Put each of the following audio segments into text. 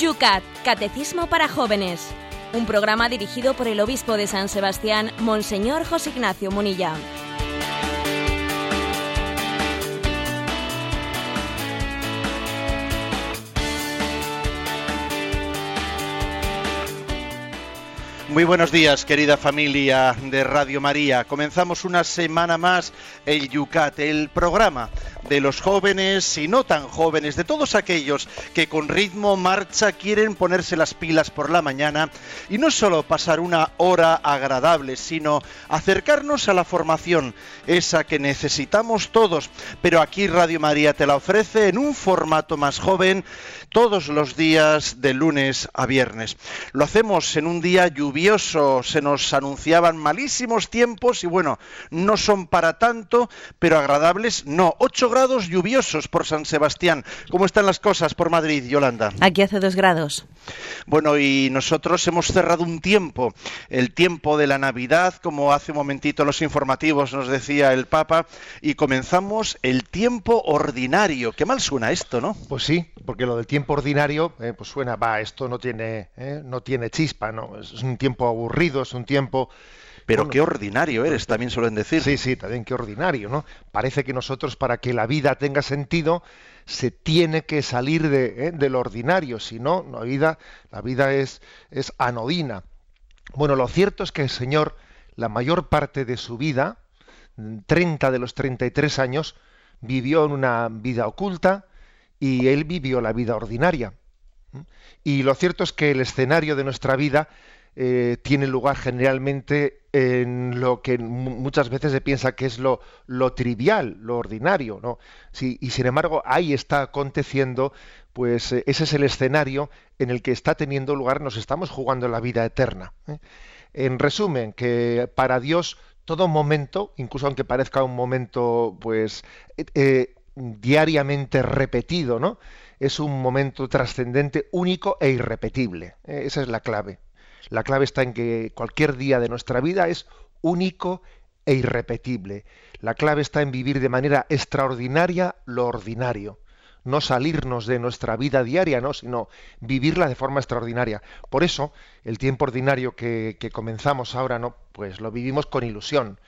Yucat, Catecismo para Jóvenes. Un programa dirigido por el obispo de San Sebastián, Monseñor José Ignacio Munilla. Muy buenos días, querida familia de Radio María. Comenzamos una semana más el Yucat, el programa de los jóvenes y no tan jóvenes, de todos aquellos que con ritmo marcha quieren ponerse las pilas por la mañana y no solo pasar una hora agradable, sino acercarnos a la formación, esa que necesitamos todos. Pero aquí Radio María te la ofrece en un formato más joven todos los días de lunes a viernes. Lo hacemos en un día lluvioso, se nos anunciaban malísimos tiempos y bueno, no son para tanto, pero agradables, no. 8 grados lluviosos por San Sebastián. ¿Cómo están las cosas por Madrid, Yolanda? Aquí hace 2 grados. Bueno, y nosotros hemos cerrado un tiempo, el tiempo de la Navidad, como hace un momentito los informativos nos decía el Papa, y comenzamos el tiempo ordinario. Qué mal suena esto, ¿no? Pues sí, porque lo del tiempo ordinario, eh, pues suena, va, esto no tiene, eh, no tiene chispa, ¿no? Es un tiempo aburrido, es un tiempo... Pero Bueno, qué ordinario eres, también suelen decir. Sí, sí, también qué ordinario, ¿no? Parece que nosotros, para que la vida tenga sentido, se tiene que salir de, ¿eh? del ordinario, si no, la vida, la vida es, es anodina. Bueno, lo cierto es que el Señor, la mayor parte de su vida, 30 de los 33 años, vivió en una vida oculta y él vivió la vida ordinaria. ¿Mm? Y lo cierto es que el escenario de nuestra vida eh, tiene lugar generalmente en lo que mu- muchas veces se piensa que es lo, trivial, lo ordinario, ¿no? Sí, y sin embargo, ahí está aconteciendo, pues eh, ese es el escenario en el que está teniendo lugar, nos estamos jugando la vida eterna. ¿eh? En resumen, que para Dios todo momento, incluso aunque parezca un momento, pues, eh, diariamente repetido, ¿no? Es un momento trascendente, único e irrepetible. Esa es la clave. La clave está en que cualquier día de nuestra vida es único e irrepetible. La clave está en vivir de manera extraordinaria lo ordinario. No salirnos de nuestra vida diaria, ¿no? sino vivirla de forma extraordinaria. Por eso, el tiempo ordinario que, que comenzamos ahora, ¿no? Pues lo vivimos con ilusión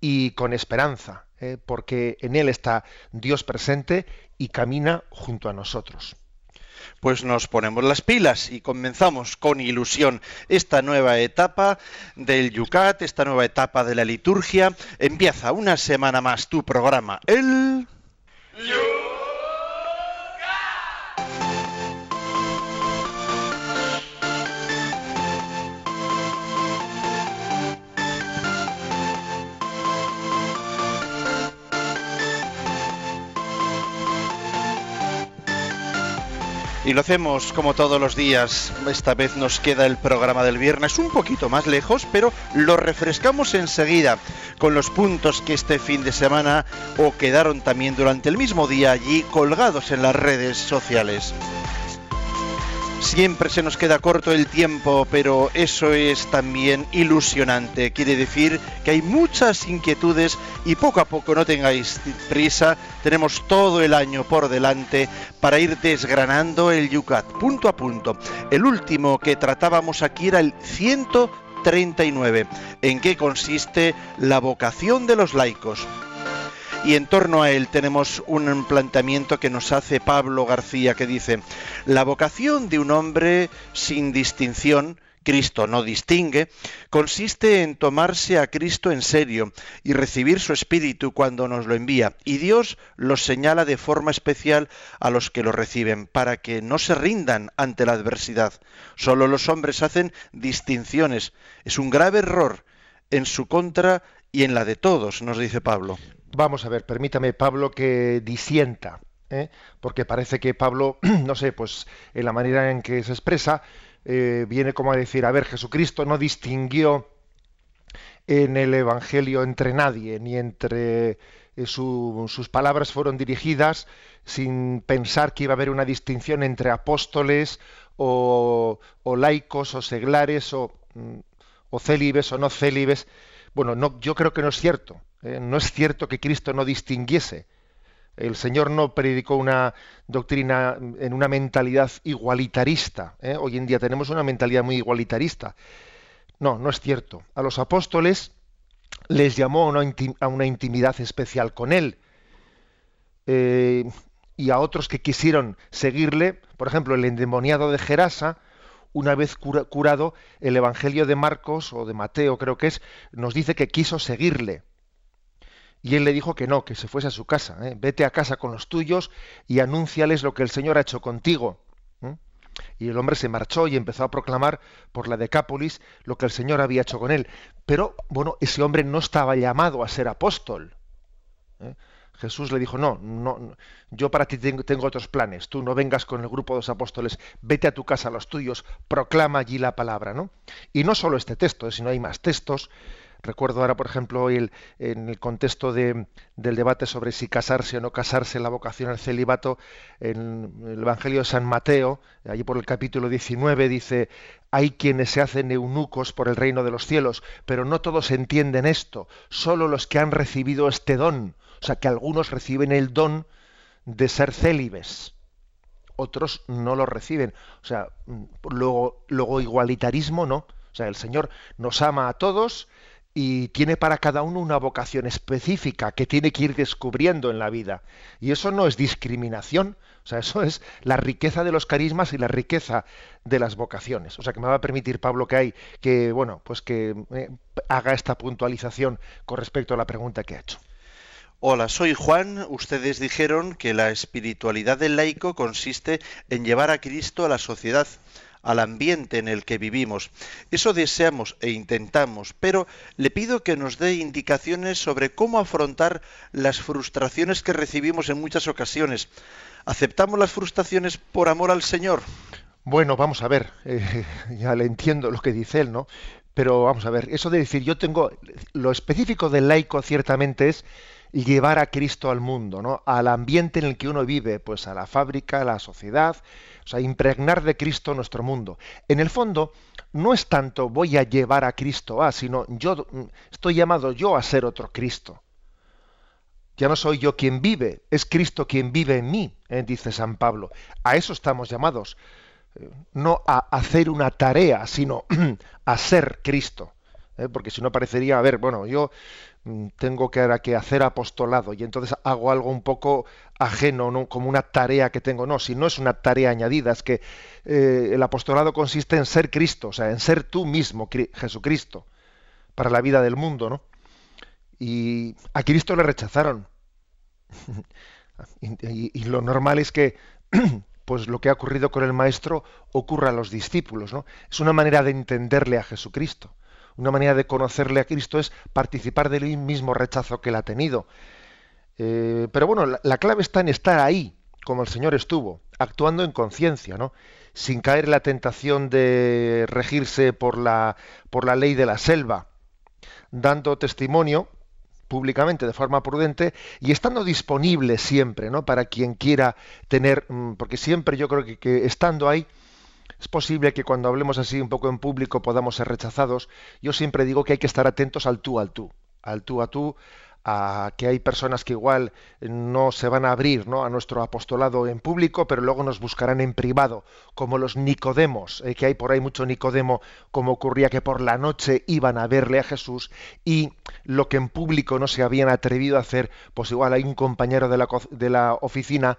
y con esperanza, ¿eh? porque en él está Dios presente y camina junto a nosotros. Pues nos ponemos las pilas y comenzamos con ilusión esta nueva etapa del Yucat, esta nueva etapa de la liturgia. Empieza una semana más tu programa, el... Y lo hacemos como todos los días. Esta vez nos queda el programa del viernes un poquito más lejos, pero lo refrescamos enseguida con los puntos que este fin de semana o quedaron también durante el mismo día allí colgados en las redes sociales. Siempre se nos queda corto el tiempo, pero eso es también ilusionante. Quiere decir que hay muchas inquietudes y poco a poco, no tengáis prisa, tenemos todo el año por delante para ir desgranando el Yucat punto a punto. El último que tratábamos aquí era el 139, en qué consiste la vocación de los laicos y en torno a él tenemos un planteamiento que nos hace Pablo García que dice, la vocación de un hombre sin distinción, Cristo no distingue, consiste en tomarse a Cristo en serio y recibir su espíritu cuando nos lo envía, y Dios los señala de forma especial a los que lo reciben, para que no se rindan ante la adversidad. Solo los hombres hacen distinciones. Es un grave error en su contra y en la de todos, nos dice Pablo. Vamos a ver, permítame, Pablo, que disienta, ¿eh? porque parece que Pablo, no sé, pues en la manera en que se expresa, eh, viene como a decir, a ver, Jesucristo no distinguió en el Evangelio entre nadie, ni entre eh, su- sus palabras fueron dirigidas sin pensar que iba a haber una distinción entre apóstoles o, o laicos o seglares o, mm, o célibes o no célibes. Bueno, no, yo creo que no es cierto. ¿Eh? No es cierto que Cristo no distinguiese El Señor no predicó una doctrina en una mentalidad igualitarista. ¿eh? Hoy en día tenemos una mentalidad muy igualitarista. No, no es cierto. A los apóstoles les llamó a una intimidad especial con Él. Eh, y a otros que quisieron seguirle, por ejemplo, el endemoniado de Gerasa, una vez curado, el Evangelio de Marcos o de Mateo creo que es, nos dice que quiso seguirle. Y él le dijo que no, que se fuese a su casa. ¿eh? Vete a casa con los tuyos y anúnciales lo que el Señor ha hecho contigo. Y el hombre se marchó y empezó a proclamar por la Decápolis lo que el Señor había hecho con él. Pero, bueno, ese hombre no estaba llamado a ser apóstol. ¿eh? Jesús le dijo, no, no, yo para ti tengo, otros planes, tú no vengas con el grupo de los apóstoles, vete a tu casa, a los tuyos, proclama allí la palabra, ¿no? Y no solo este texto, sino hay más textos. Recuerdo ahora, por ejemplo, en el contexto de, del debate sobre si casarse o no casarse, la vocación al celibato, en el Evangelio de San Mateo, allí por el capítulo 19, dice, hay quienes se hacen eunucos por el reino de los cielos, pero no todos entienden esto, solo los que han recibido este don, o sea, que algunos reciben el don de ser célibes otros no lo reciben. O sea, luego, luego igualitarismo no. O sea, el Señor nos ama a todos y tiene para cada uno una vocación específica que tiene que ir descubriendo en la vida. Y eso no es discriminación, o sea, eso es la riqueza de los carismas y la riqueza de las vocaciones. O sea, que me va a permitir Pablo que hay que, bueno, pues que eh, haga esta puntualización con respecto a la pregunta que ha hecho. Hola, soy Juan. Ustedes dijeron que la espiritualidad del laico consiste en llevar a Cristo a la sociedad al ambiente en el que vivimos. Eso deseamos e intentamos, pero le pido que nos dé indicaciones sobre cómo afrontar las frustraciones que recibimos en muchas ocasiones. ¿Aceptamos las frustraciones por amor al Señor? Bueno, vamos a ver, eh, ya le entiendo lo que dice él, ¿no? Pero vamos a ver, eso de decir yo tengo, lo específico del laico ciertamente es llevar a Cristo al mundo, ¿no? Al ambiente en el que uno vive, pues a la fábrica, a la sociedad, o sea, impregnar de Cristo nuestro mundo. En el fondo, no es tanto voy a llevar a Cristo a, sino yo estoy llamado yo a ser otro Cristo. Ya no soy yo quien vive, es Cristo quien vive en mí, ¿eh? dice San Pablo. A eso estamos llamados, no a hacer una tarea, sino a ser Cristo. ¿eh? Porque si no parecería, a ver, bueno, yo Mm, tengo que, hacer apostolado y entonces hago algo un poco ajeno, ¿no? como una tarea que tengo. No, si no es una tarea añadida, es que eh, el apostolado consiste en ser Cristo, o sea, en ser tú mismo, Jesucristo, para la vida del mundo, ¿no? Y a Cristo le rechazaron. y, lo normal es que pues lo que ha ocurrido con el maestro ocurra a los discípulos, ¿no? Es una manera de entenderle a Jesucristo. Una manera de conocerle a Cristo es participar del mismo rechazo que él ha tenido. Eh, pero bueno, la, clave está en estar ahí, como el Señor estuvo, actuando en conciencia, ¿no? sin caer en la tentación de regirse por la, por la ley de la selva, dando testimonio públicamente de forma prudente y estando disponible siempre, ¿no? Para quien quiera tener, mm, porque siempre yo creo que, que estando ahí es posible que cuando hablemos así un poco en público podamos ser rechazados. Yo siempre digo que hay que estar atentos al tú al tú, al tú a tú, a que hay personas que igual no se van a abrir ¿no? a nuestro apostolado en público, pero luego nos buscarán en privado, como los Nicodemos, eh, que hay por ahí mucho Nicodemo, como ocurría que por la noche iban a verle a Jesús y lo que en público no se habían atrevido a hacer, pues igual hay un compañero de la, de la oficina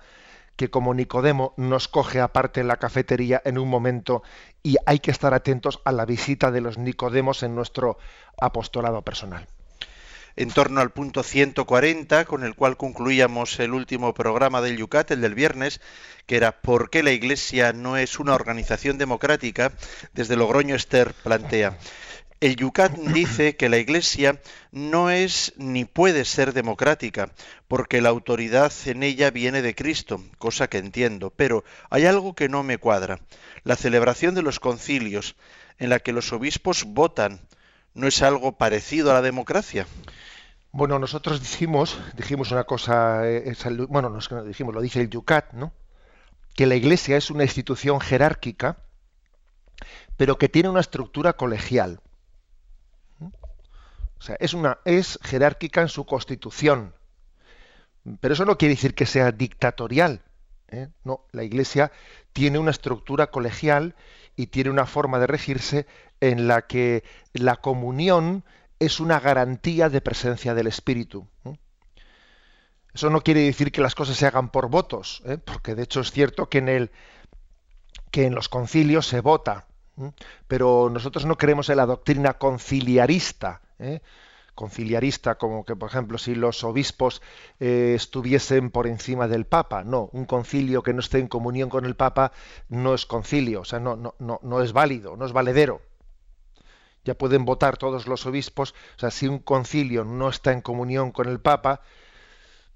que como Nicodemo nos coge aparte en la cafetería en un momento y hay que estar atentos a la visita de los Nicodemos en nuestro apostolado personal. En torno al punto 140, con el cual concluíamos el último programa del Yucat, el del viernes, que era ¿Por qué la Iglesia no es una organización democrática? Desde Logroño Esther plantea. El Yucat dice que la Iglesia no es ni puede ser democrática, porque la autoridad en ella viene de Cristo, cosa que entiendo, pero hay algo que no me cuadra. La celebración de los concilios, en la que los obispos votan, ¿no es algo parecido a la democracia? Bueno, nosotros dijimos, dijimos una cosa, eh, bueno, nos dijimos, lo dice el Yucat, ¿no? Que la Iglesia es una institución jerárquica, pero que tiene una estructura colegial. O sea, es, una, es jerárquica en su constitución, Pero eso no quiere decir que sea dictatorial. ¿eh? No, la Iglesia tiene una estructura colegial y tiene una forma de regirse en la que la comunión es una garantía de presencia del Espíritu. Eso no quiere decir que las cosas se hagan por votos, ¿eh? porque de hecho es cierto que en, el, que en los concilios se vota, pero nosotros no creemos en la doctrina conciliarista. ¿eh? conciliarista, como que, por ejemplo, si los obispos eh, estuviesen por encima del Papa. No, un concilio que no esté en comunión con el Papa no es concilio, o sea, no, no, no, no es válido, no es valedero. Ya pueden votar todos los obispos, o sea, si un concilio no está en comunión con el Papa,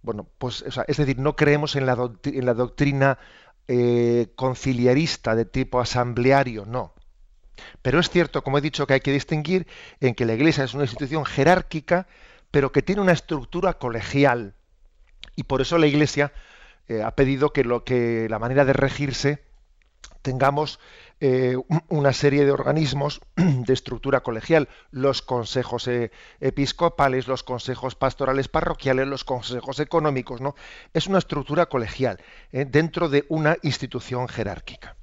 bueno, pues, es decir, no creemos en la, en la doctrina eh, conciliarista de tipo asambleario, no. Pero es cierto, como he dicho, que hay que distinguir en que la Iglesia es una institución jerárquica, pero que tiene una estructura colegial. Y por eso la Iglesia eh, ha pedido que, lo, que la manera de regirse tengamos eh, una serie de organismos de estructura colegial, los consejos eh, episcopales, los consejos pastorales parroquiales, los consejos económicos, ¿no? Es una estructura colegial dentro de una institución jerárquica.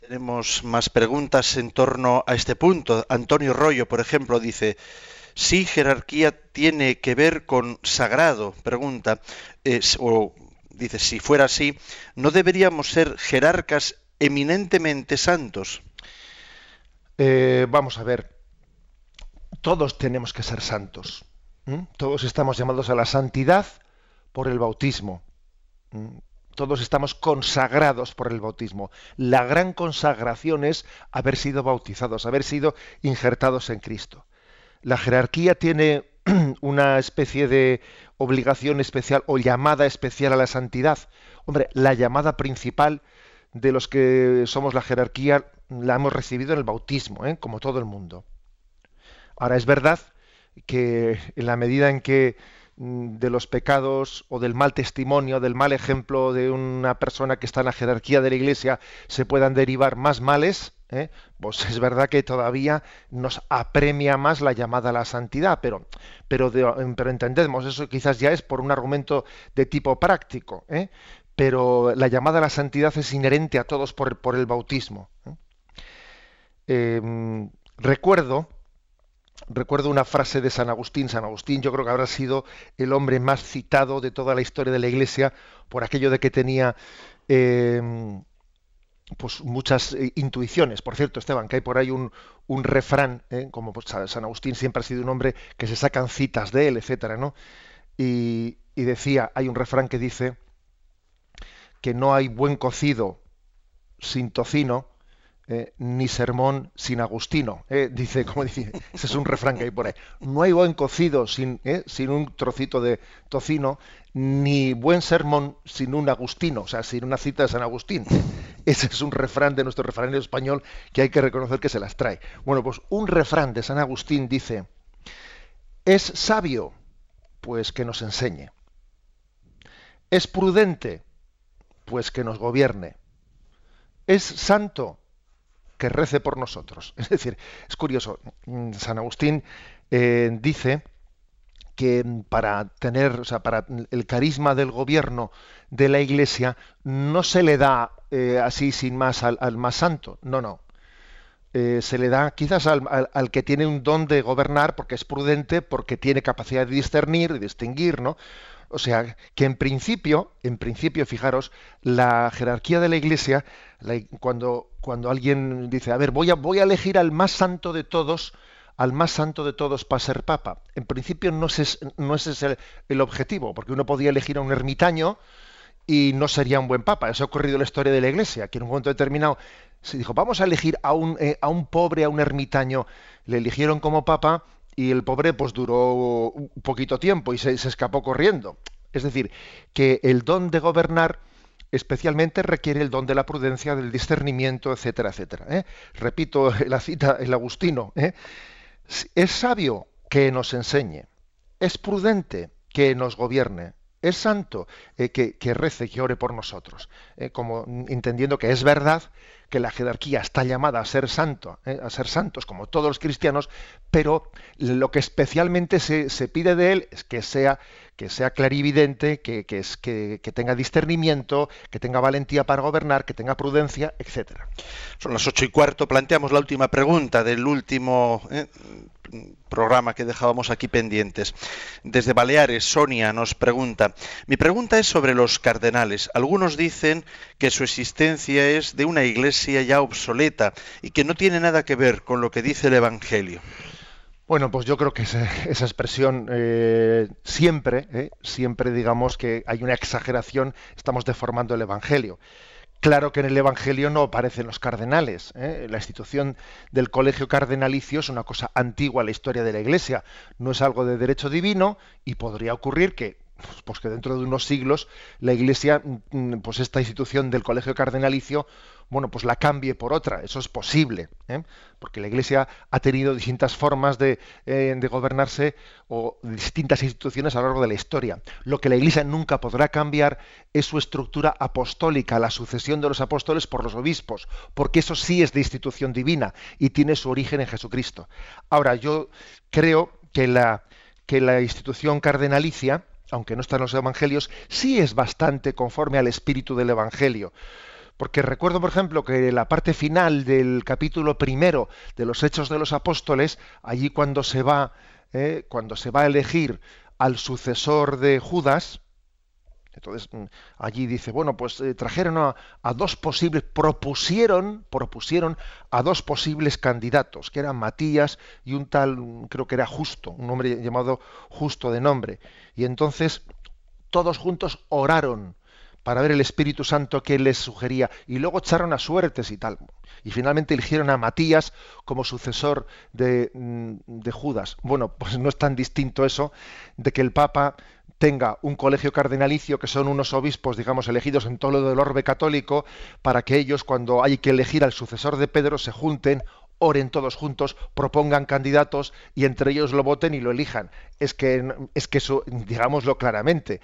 Tenemos más preguntas en torno a este punto. Antonio Rollo, por ejemplo, dice, si jerarquía tiene que ver con sagrado, pregunta, o dice, si fuera así, ¿no deberíamos ser jerarcas eminentemente santos? Eh, vamos a ver, todos tenemos que ser santos. Todos estamos llamados a la santidad por el bautismo todos estamos consagrados por el bautismo. La gran consagración es haber sido bautizados, haber sido injertados en Cristo. La jerarquía tiene una especie de obligación especial o llamada especial a la santidad. Hombre, la llamada principal de los que somos la jerarquía la hemos recibido en el bautismo, ¿eh? como todo el mundo. Ahora es verdad que en la medida en que Mm, de los pecados o del mal testimonio, del mal ejemplo de una persona que está en la jerarquía de la Iglesia, se puedan derivar más males, ¿eh? pues es verdad que todavía nos apremia más la llamada a la santidad, pero, pero, pero entendemos, eso quizás ya es por un argumento de tipo práctico, ¿eh? Pero la llamada a la santidad es inherente a todos por, el bautismo. ¿eh? Em, recuerdo recuerdo una frase de San Agustín. San Agustín yo creo que habrá sido el hombre más citado de toda la historia de la Iglesia por aquello de que tenía eh, pues muchas eh, intuiciones. Por cierto, Esteban, que hay por ahí un, refrán, ¿eh? como pues, San Agustín siempre ha sido un hombre que se sacan citas de él, etcétera, ¿no? Y decía, hay un refrán que dice que no hay buen cocido sin tocino, eh, ni sermón sin Agustino. Eh, dice, como dice, ese es un refrán que hay por ahí. No hay buen cocido sin, eh, sin un trocito de tocino, ni buen sermón sin un Agustino, o sea, sin una cita de San Agustín. Ese es un refrán de nuestro refranero español que hay que reconocer que se las trae. Bueno, pues un refrán de San Agustín dice, es sabio, pues que nos enseñe. Es prudente, pues que nos gobierne. Es santo, que rece por nosotros. Es decir, es curioso, mm, San Agustín eh, dice que para tener, o sea, para el carisma del gobierno de la Iglesia no se le da eh, así sin más al, más santo, no, no. Eh, se le da quizás al, al, que tiene un don de gobernar porque es prudente, porque tiene capacidad de discernir, de distinguir, ¿no? O sea, que en principio, en principio, fijaros, la jerarquía de la Iglesia, cuando, cuando alguien dice, a ver, voy a, voy a elegir al más santo de todos, al más santo de todos para ser papa. En principio no, es, no ese es el, objetivo, porque uno podía elegir a un ermitaño y no sería un buen papa. Eso ha ocurrido en la historia de la Iglesia, que en un momento determinado se dijo, vamos a elegir a un, eh, a un pobre, a un ermitaño. Le eligieron como papa y el pobre pues duró un poquito tiempo y se, escapó corriendo. Es decir, que el don de gobernar especialmente requiere el don de la prudencia, del discernimiento, etcétera, etcétera. ¿eh? Repito la cita, el Agustino. ¿eh? Es sabio que nos enseñe, es prudente que nos gobierne, es santo, eh, que, que, rece, que ore por nosotros, eh, como entendiendo que es verdad que la jerarquía está llamada a ser santo, eh, a ser santos como todos los cristianos, pero lo que especialmente se, se pide de él es que sea que sea clarividente, que, que, es, que, que, tenga discernimiento, que tenga valentía para gobernar, que tenga prudencia, etcétera. Son las ocho y cuarto. Planteamos la última pregunta del último programa que dejábamos aquí pendientes. Desde Baleares, Sonia nos pregunta, mi pregunta es sobre los cardenales. Algunos dicen que su existencia es de una iglesia ya obsoleta y que no tiene nada que ver con lo que dice el Evangelio. Bueno, pues yo creo que esa, esa expresión eh, siempre, eh, siempre digamos que hay una exageración, estamos deformando el Evangelio. Claro que en el Evangelio no aparecen los cardenales. ¿eh? La institución del colegio cardenalicio es una cosa antigua en la historia de la Iglesia. No es algo de derecho divino y podría ocurrir que pues que dentro de unos siglos la Iglesia, mm, pues esta institución del colegio cardenalicio, bueno, pues la cambie por otra. Eso es posible, ¿eh? porque la Iglesia ha tenido distintas formas de, eh, de, gobernarse o distintas instituciones a lo largo de la historia. Lo que la Iglesia nunca podrá cambiar es su estructura apostólica, la sucesión de los apóstoles por los obispos, porque eso sí es de institución divina y tiene su origen en Jesucristo. Ahora, yo creo que la, que la institución cardenalicia, aunque no está en los evangelios, sí es bastante conforme al espíritu del evangelio. Porque recuerdo, por ejemplo, que la parte final del capítulo primero de los Hechos de los Apóstoles, allí cuando se va, eh, cuando se va a elegir al sucesor de Judas, entonces mm, allí dice, bueno, pues eh, trajeron a, a, dos posibles, propusieron, propusieron a dos posibles candidatos, que eran Matías y un tal, creo que era Justo, un hombre llamado Justo de nombre. Y entonces todos juntos oraron para ver el Espíritu Santo que les sugería y luego echaron a suertes y tal. Y finalmente eligieron a Matías como sucesor de, mm, de Judas. Bueno, pues no es tan distinto eso de que el Papa tenga un colegio cardenalicio que son unos obispos, digamos, elegidos en todo lo del orbe católico, para que ellos, cuando hay que elegir al sucesor de Pedro, se junten, oren todos juntos, propongan candidatos y entre ellos lo voten y lo elijan. Es que, es que eso, digámoslo claramente,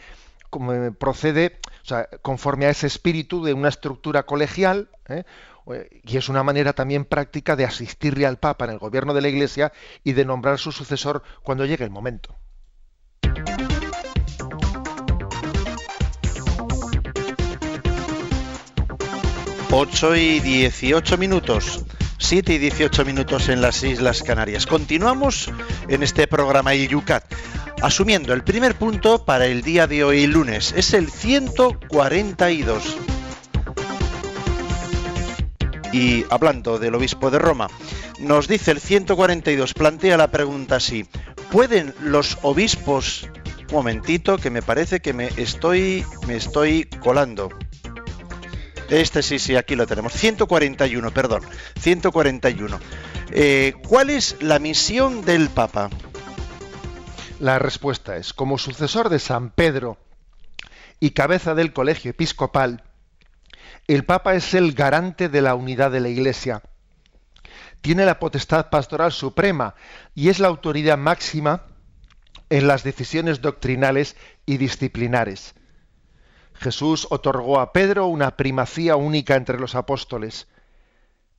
procede o sea, conforme a ese espíritu de una estructura colegial, ¿eh? y es una manera también práctica de asistirle al Papa en el gobierno de la Iglesia y de nombrar su sucesor cuando llegue el momento. Ocho y dieciocho minutos. 7 y 18 minutos en las Islas Canarias. Continuamos en este programa El Yucat, asumiendo el primer punto para el día de hoy lunes. Es el 142. Y hablando del obispo de Roma, nos dice el 142, plantea la pregunta así, ¿pueden los obispos... Un momentito, que me parece que me estoy, me estoy colando. Este sí, sí, aquí lo tenemos. 141, perdón. 141. Eh, ¿Cuál es la misión del Papa? La respuesta es, como sucesor de San Pedro y cabeza del colegio episcopal, el Papa es el garante de la unidad de la Iglesia. Tiene la potestad pastoral suprema y es la autoridad máxima en las decisiones doctrinales y disciplinares. Jesús otorgó a Pedro una primacía única entre los apóstoles.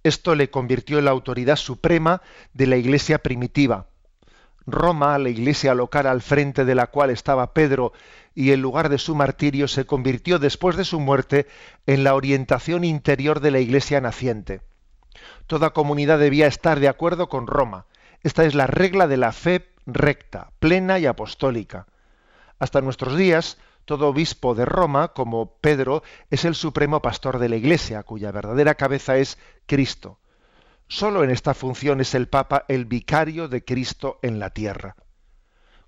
Esto le convirtió en la autoridad suprema de la iglesia primitiva. Roma, la iglesia local al frente de la cual estaba Pedro y el lugar de su martirio, se convirtió después de su muerte en la orientación interior de la iglesia naciente. Toda comunidad debía estar de acuerdo con Roma. Esta es la regla de la fe recta, plena y apostólica. Hasta nuestros días, todo obispo de Roma, como Pedro, es el supremo pastor de la Iglesia, cuya verdadera cabeza es Cristo. Solo en esta función es el Papa el vicario de Cristo en la tierra.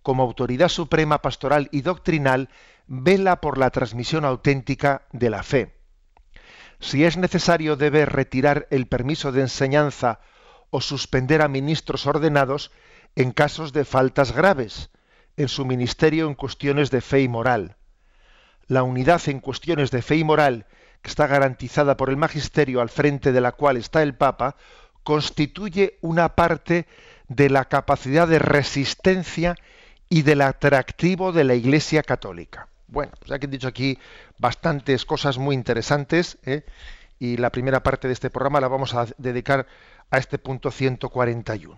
Como autoridad suprema pastoral y doctrinal, vela por la transmisión auténtica de la fe. Si es necesario, debe retirar el permiso de enseñanza o suspender a ministros ordenados en casos de faltas graves en su ministerio en cuestiones de fe y moral la unidad en cuestiones de fe y moral, que está garantizada por el magisterio al frente de la cual está el Papa, constituye una parte de la capacidad de resistencia y del atractivo de la Iglesia católica. Bueno, pues ya que he dicho aquí bastantes cosas muy interesantes, ¿eh? y la primera parte de este programa la vamos a dedicar a este punto 141.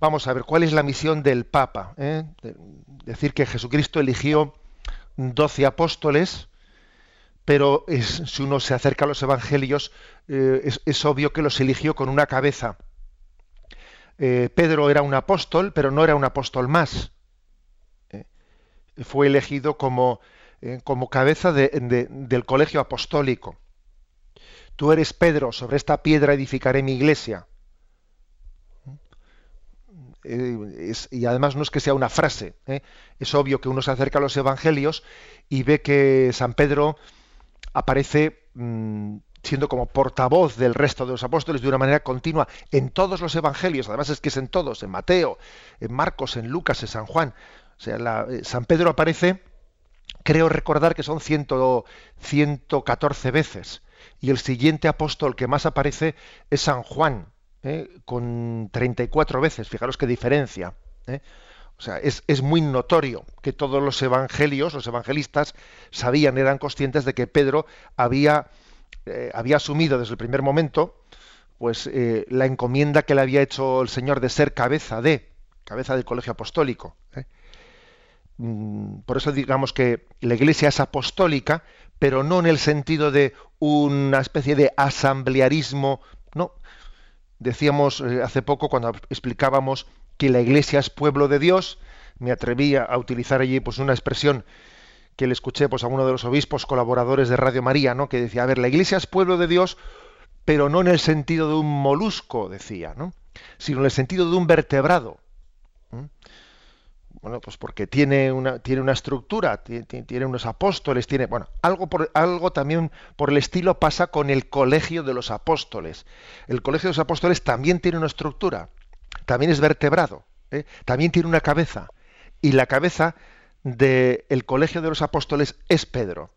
Vamos a ver cuál es la misión del Papa. ¿eh? decir que Jesucristo eligió 12 apóstoles, pero si uno se acerca a los evangelios, eh, es, obvio que los eligió con una cabeza. Eh, Pedro era un apóstol, pero no era un apóstol más. fue elegido como, como cabeza del colegio apostólico. Tú eres Pedro, sobre esta piedra edificaré mi iglesia. Eh, y además no es que sea una frase, ¿eh? es obvio que uno se acerca a los evangelios y ve que San Pedro aparece mm, siendo como portavoz del resto de los apóstoles de una manera continua en todos los evangelios, además es que es en todos, en Mateo, en Marcos, en Lucas, en San Juan. O sea, eh, San Pedro aparece, creo recordar que son 114 veces, y el siguiente apóstol que más aparece es San Juan, ¿eh? con 34 veces, fijaros qué diferencia. ¿eh? O sea, es, muy notorio que todos los evangelios, los evangelistas, sabían, eran conscientes de que Pedro había, eh, había asumido desde el primer momento pues la encomienda que le había hecho el Señor de ser cabeza de, cabeza del colegio apostólico. Mm, por eso digamos que la iglesia es apostólica, pero no en el sentido de una especie de asamblearismo, Decíamos eh, hace poco cuando explicábamos que la Iglesia es pueblo de Dios, me atreví a utilizar allí pues una expresión que le escuché pues a uno de los obispos colaboradores de Radio María, ¿no? que decía, a ver, la Iglesia es pueblo de Dios, pero no en el sentido de un molusco, decía, ¿no? sino en el sentido de un vertebrado. Bueno, pues porque tiene una, tiene una estructura, tiene, unos apóstoles, tiene, bueno, algo, por, algo también por el estilo pasa con el colegio de los apóstoles. El colegio de los apóstoles también tiene una estructura, también es vertebrado, ¿eh? también tiene una cabeza. Y la cabeza del colegio de los apóstoles es Pedro.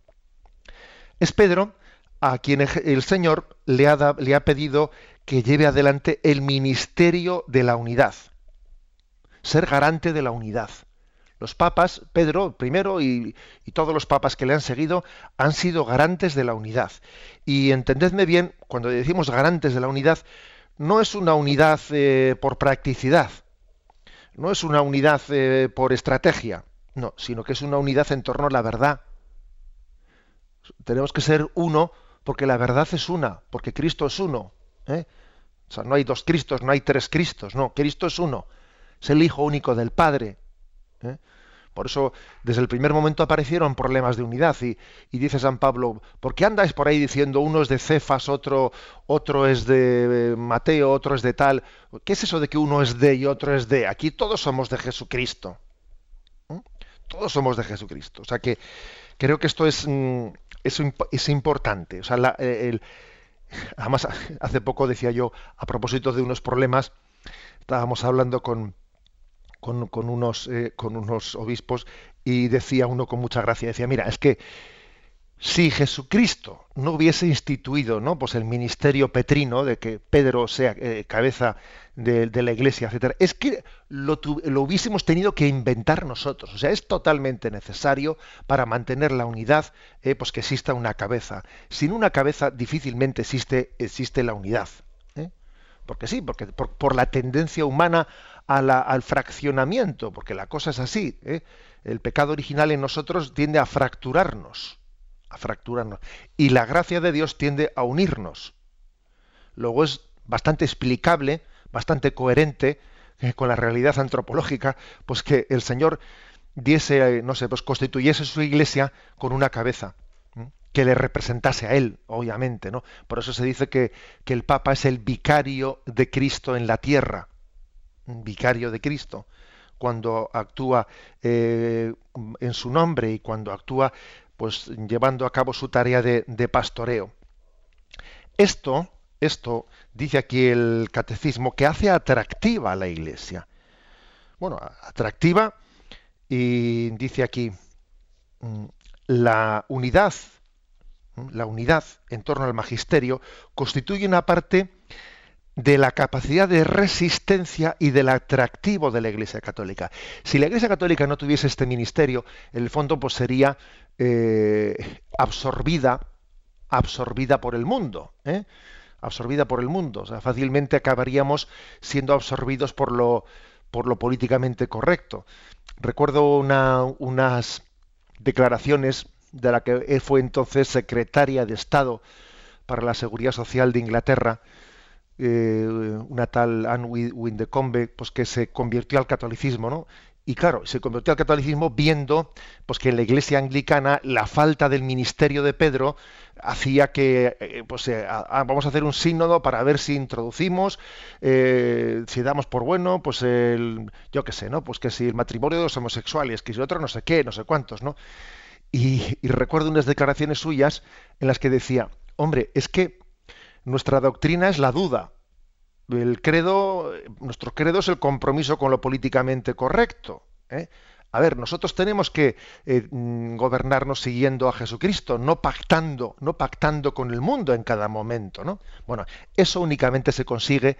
Es Pedro a quien el Señor le ha, le ha pedido que lleve adelante el ministerio de la unidad ser garante de la unidad. Los papas, Pedro primero y, todos los papas que le han seguido, han sido garantes de la unidad. Y entendedme bien, cuando decimos garantes de la unidad, no es una unidad eh, por practicidad, no es una unidad eh, por estrategia, no, sino que es una unidad en torno a la verdad. Tenemos que ser uno porque la verdad es una, porque Cristo es uno. ¿eh? O sea, no hay dos Cristos, no hay tres Cristos, no, Cristo es uno es el Hijo único del Padre. ¿eh? Por eso, desde el primer momento aparecieron problemas de unidad. Y, dice San Pablo, ¿por qué andáis por ahí diciendo uno es de Cefas, otro, otro es de eh, Mateo, otro es de tal? ¿Qué es eso de que uno es de y otro es de? Aquí todos somos de Jesucristo. ¿eh? Todos somos de Jesucristo. O sea que creo que esto es, mm, es, importante. O sea, además, hace poco decía yo, a propósito de unos problemas, estábamos hablando con con, unos, eh, con unos obispos y decía uno con mucha gracia, decía, mira, es que si Jesucristo no hubiese instituido ¿no? Pues el ministerio petrino de que Pedro sea eh, cabeza de, la iglesia, etcétera, es que lo, lo, hubiésemos tenido que inventar nosotros. O sea, es totalmente necesario para mantener la unidad, eh, pues que exista una cabeza. Sin una cabeza difícilmente existe, existe la unidad. Porque sí, porque por la tendencia humana al fraccionamiento, porque la cosa es así. ¿eh? El pecado original en nosotros tiende a fracturarnos, a fracturarnos. Y la gracia de Dios tiende a unirnos. Luego es bastante explicable, bastante coherente eh, con la realidad antropológica, pues que el Señor diese, no sé, pues constituyese su iglesia con una cabeza que le representase a él, obviamente, ¿no? Por eso se dice que, que el Papa es el vicario de Cristo en la tierra vicario de Cristo, cuando actúa eh, en su nombre y cuando actúa pues llevando a cabo su tarea de, pastoreo. Esto, esto dice aquí el catecismo que hace atractiva a la Iglesia. Bueno, atractiva y dice aquí mm, la unidad, la unidad en torno al magisterio constituye una parte de la capacidad de resistencia y del atractivo de la Iglesia Católica. Si la Iglesia Católica no tuviese este ministerio, en el fondo pues sería eh, absorbida, absorbida por el mundo, ¿eh? absorbida por el mundo. O sea, fácilmente acabaríamos siendo absorbidos por lo, por lo políticamente correcto. Recuerdo unas declaraciones de la que fue entonces secretaria de Estado para la Seguridad Social de Inglaterra, eh, una tal Anne Windecombe, pues que se convirtió al catolicismo, ¿no? Y claro, se convirtió al catolicismo viendo pues que en la iglesia anglicana la falta del ministerio de Pedro hacía que eh, pues eh, vamos a hacer un sínodo para ver si introducimos si damos por bueno pues el yo qué sé no pues que si el matrimonio de los homosexuales que si otro no sé qué no sé cuántos no y recuerdo unas declaraciones suyas en las que decía hombre es que nuestra doctrina es la duda. El credo, nuestro credo es el compromiso con lo políticamente correcto. ¿eh? A ver, nosotros tenemos que eh, mm, gobernarnos siguiendo a Jesucristo, no pactando, no pactando con el mundo en cada momento, ¿no? Bueno, eso únicamente se consigue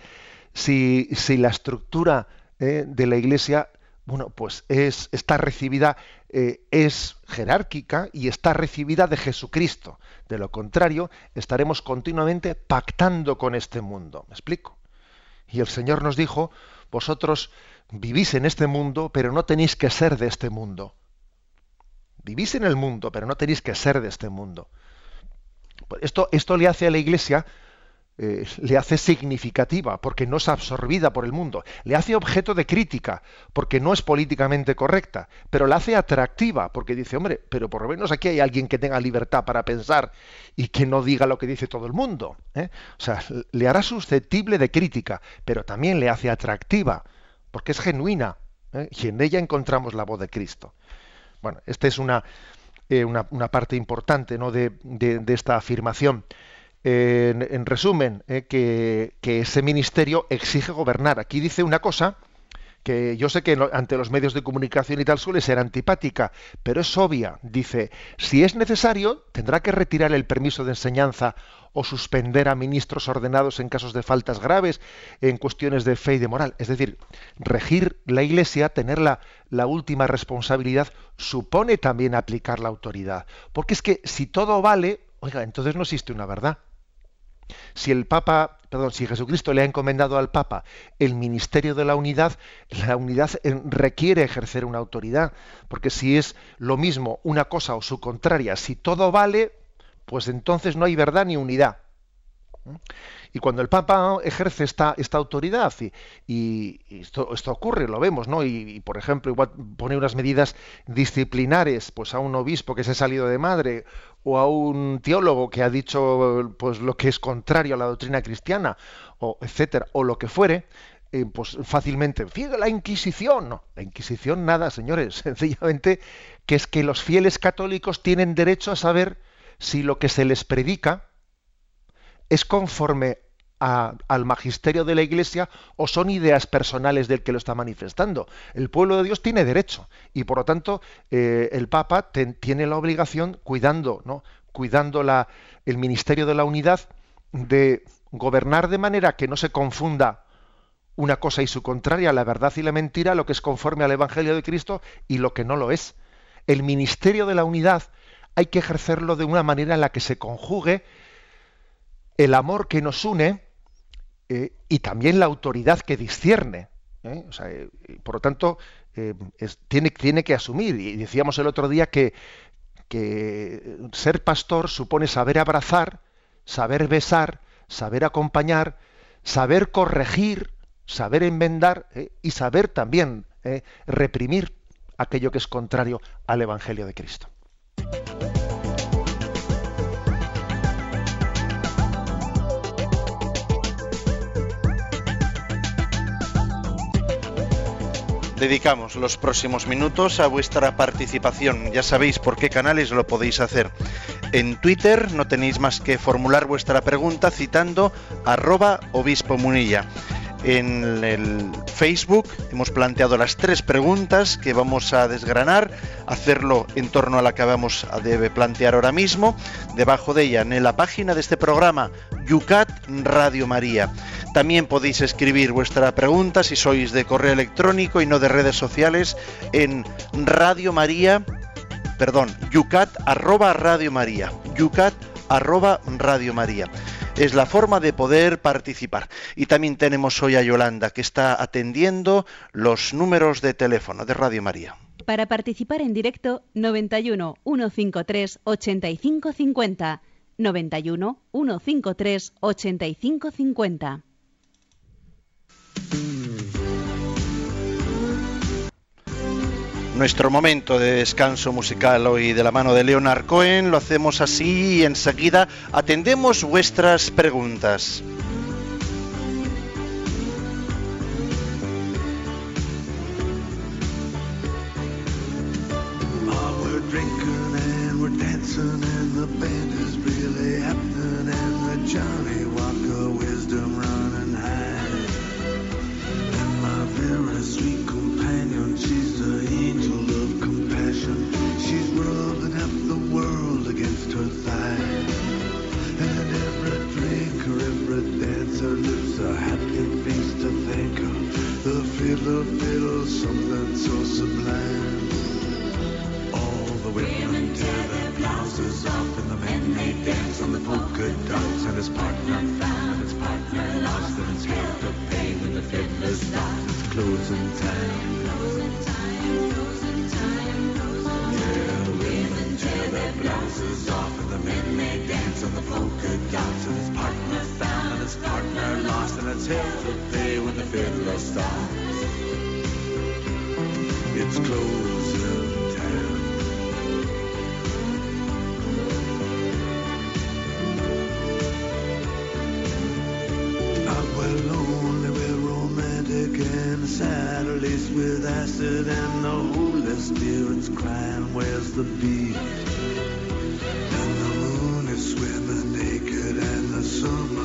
si, si la estructura ¿eh? de la Iglesia, bueno, pues es, está recibida, es jerárquica y está recibida de Jesucristo. De lo contrario, estaremos continuamente pactando con este mundo. ¿Me explico? Y el Señor nos dijo, vosotros vivís en este mundo, pero no tenéis que ser de este mundo. Vivís en el mundo, pero no tenéis que ser de este mundo. Esto, esto le hace a la Iglesia eh, le hace significativa porque no es absorbida por el mundo, le hace objeto de crítica porque no es políticamente correcta, pero la hace atractiva porque dice, hombre, pero por lo menos aquí hay alguien que tenga libertad para pensar y que no diga lo que dice todo el mundo. ¿eh? O sea, le hará susceptible de crítica, pero también le hace atractiva porque es genuina ¿eh? y en ella encontramos la voz de Cristo. Bueno, esta es una, una, parte importante ¿no? de, de esta afirmación en, resumen, eh, que, ese ministerio exige gobernar. Aquí dice una cosa que yo sé que ante los medios de comunicación y tal suele ser antipática, pero es obvia. Dice, si es necesario, tendrá que retirar el permiso de enseñanza o suspender a ministros ordenados en casos de faltas graves, en cuestiones de fe y de moral. Es decir, regir la Iglesia, tener la, la última responsabilidad, supone también aplicar la autoridad. Porque es que si todo vale, oiga, entonces no existe una verdad. Si el Papa, perdón, si Jesucristo le ha encomendado al Papa el ministerio de la unidad, la unidad requiere ejercer una autoridad, porque si es lo mismo una cosa o su contraria, si todo vale, pues entonces no hay verdad ni unidad. Y cuando el Papa ejerce esta, esta autoridad, y, esto, ocurre, lo vemos, ¿no? Y, por ejemplo, igual pone unas medidas disciplinares pues a un obispo que se ha salido de madre, o a un teólogo que ha dicho pues lo que es contrario a la doctrina cristiana, o etcétera, o lo que fuere, eh, pues fácilmente, fíjate la Inquisición, no, la Inquisición nada, señores, sencillamente que es que los fieles católicos tienen derecho a saber si lo que se les predica es conforme al magisterio de la Iglesia o son ideas personales del que lo está manifestando. El pueblo de Dios tiene derecho y por lo tanto eh, el Papa tiene la obligación, cuidando, ¿no? cuidando el ministerio de la unidad, de gobernar de manera que no se confunda una cosa y su contraria, la verdad y la mentira, lo que es conforme al Evangelio de Cristo y lo que no lo es. El ministerio de la unidad hay que ejercerlo de una manera en la que se conjugue el amor que nos une eh, y también la autoridad que discierne. ¿eh? Eh, por lo tanto, tiene, tiene, que asumir. Y decíamos el otro día que, que ser pastor supone saber abrazar, saber besar, saber acompañar, saber corregir, saber enmendar y saber también reprimir aquello que es contrario al Evangelio de Cristo. Dedicamos los próximos minutos a vuestra participación. Ya sabéis por qué canales lo podéis hacer. En Twitter no tenéis más que formular vuestra pregunta citando arroba obispo munilla. En el Facebook. Hemos planteado las tres preguntas que vamos a desgranar, hacerlo en torno a la que vamos a plantear ahora mismo. Debajo de ella, en la página de este programa, Yucat Radio María. También podéis escribir vuestra pregunta si sois de correo electrónico y no de redes sociales en Radio María, perdón, yucat arroba Radio María, yucat arroba Radio María es la forma de poder participar. Y también tenemos hoy a Yolanda, que está atendiendo los números de teléfono de Radio María. Para participar en directo, 91 153 8550. 91 153 8550. Nuestro momento de descanso musical hoy de la mano de Leonard Cohen lo hacemos así y enseguida atendemos vuestras preguntas. The happy things to think of, the fiddle, something so sublime. All the women tear their blouses off, and the men they dance on the polka dots, and his partner found, his partner lost, and it's hell to pay when the fiddler stops. It's closing time. Closing time, closing time, closing time. Yeah, women tear their blouses off, and the men they dance on the polka dots, it's to pay when the fiddler stops it's closing time. well lonely, we're romantic and sad, laced with acid and the holy spirits crying, where's the beat? And the moon is swimming naked and the summer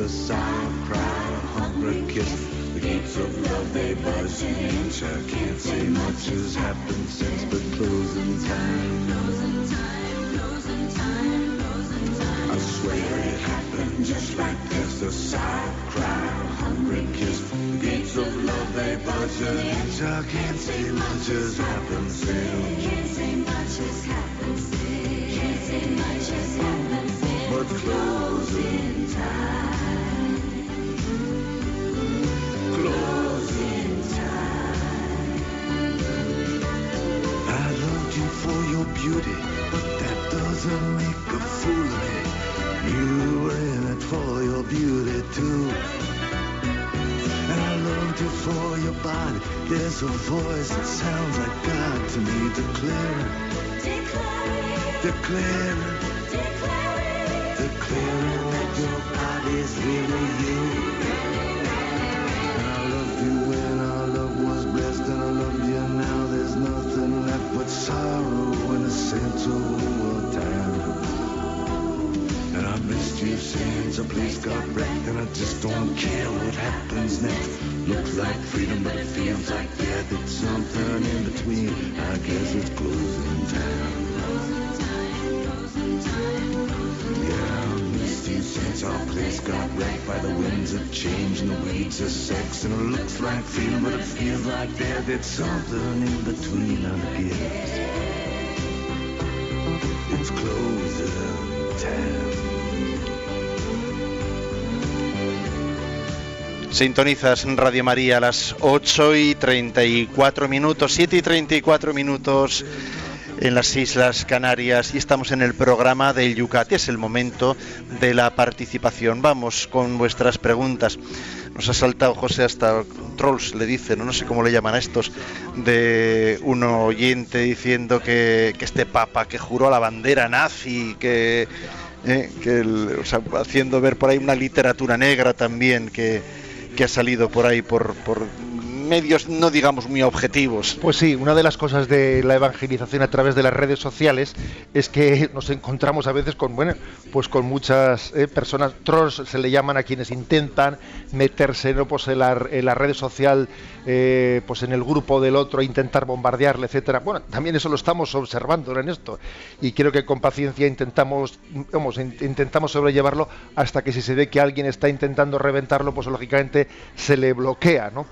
a sigh, a cry, a hungry kiss. The gates of love, they buzz an inch. I can't say much has happened since, but closing time. Closing time, closing time, closing time. I swear it happened just like this, a sigh, a cry, hungry kiss. The gates of love, they buzz an inch. I can't say much has happened since. Can't say much has happened There's a voice that sounds like God to me, declaring, declaring, declaring, declaring, declaring that your body's really you. I loved you when our love was blessed, and I love you. Now. There's nothing left but sorrow and a sense of since a place got wrecked, and I just don't care what happens next. Looks like freedom, but it feels like death. It's something in between. I guess it's closing time. Yeah, since our place got wrecked by the winds of change and the weeds of sex. And it looks like freedom, but it feels like death. It's something in between, I guess. It's closing time. Sintonizas Radio María a las 8 y 34 minutos, 7 y 34 minutos en las Islas Canarias y estamos en el programa del Yucat. Es el momento de la participación. Vamos con vuestras preguntas. Nos ha saltado José hasta trolls, le dicen, no, sé cómo le llaman a estos, de un oyente diciendo que, este papa que juró la bandera nazi, que ¿eh? o sea, haciendo ver por ahí una literatura negra también que, que ha salido por ahí por, por medios no digamos muy objetivos. Pues sí, una de las cosas de la evangelización a través de las redes sociales es que nos encontramos a veces con bueno, pues con muchas eh, personas trolls se le llaman a quienes intentan meterse ¿no? pues en, la, en la red social eh, pues en el grupo del otro intentar bombardearle, etcétera. Bueno, también eso lo estamos observando en esto y creo que con paciencia intentamos vamos, intentamos sobrellevarlo hasta que si se ve que alguien está intentando reventarlo, pues lógicamente se le bloquea, ¿no?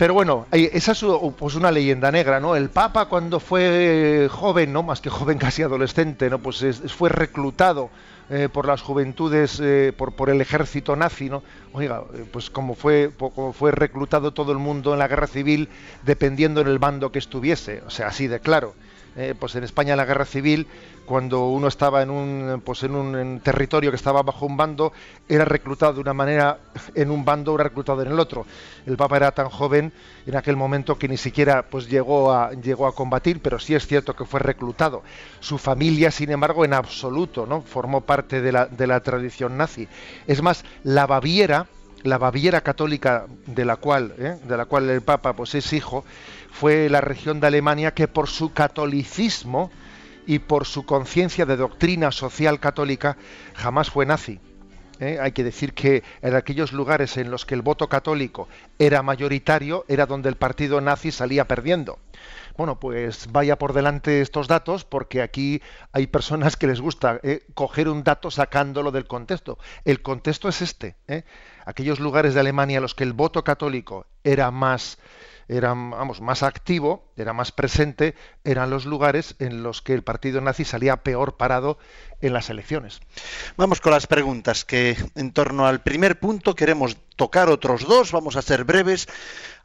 Pero bueno, esa es pues una leyenda negra, ¿no? El Papa cuando fue joven, no más que joven, casi adolescente, ¿no? Pues fue reclutado eh, por las juventudes, eh, por, por, el ejército nazi, ¿no? Oiga, eh, pues como fue, como fue reclutado todo el mundo en la guerra civil, dependiendo en el bando que estuviese, o sea, así de claro. Pues en España en la guerra civil cuando uno estaba en un, pues en un territorio que estaba bajo un bando, era reclutado de una manera en un bando, era reclutado en el otro. El Papa era tan joven en aquel momento que ni siquiera pues, llegó, a, llegó a combatir, pero sí es cierto que fue reclutado. Su familia, sin embargo, en absoluto, ¿no? formó parte de la, de la tradición nazi. Es más, la Baviera, la Baviera católica de la cual, ¿eh? de la cual el Papa pues, es hijo, fue la región de Alemania que por su catolicismo, y por su conciencia de doctrina social católica jamás fue nazi. ¿eh? Hay que decir que en aquellos lugares en los que el voto católico era mayoritario era donde el partido nazi salía perdiendo. Bueno, pues vaya por delante estos datos porque aquí hay personas que les gusta ¿eh? coger un dato sacándolo del contexto. El contexto es este. ¿eh? Aquellos lugares de Alemania en los que el voto católico era más era vamos, más activo, era más presente, eran los lugares en los que el partido nazi salía peor parado en las elecciones. Vamos con las preguntas, que en torno al primer punto queremos tocar otros dos, vamos a ser breves.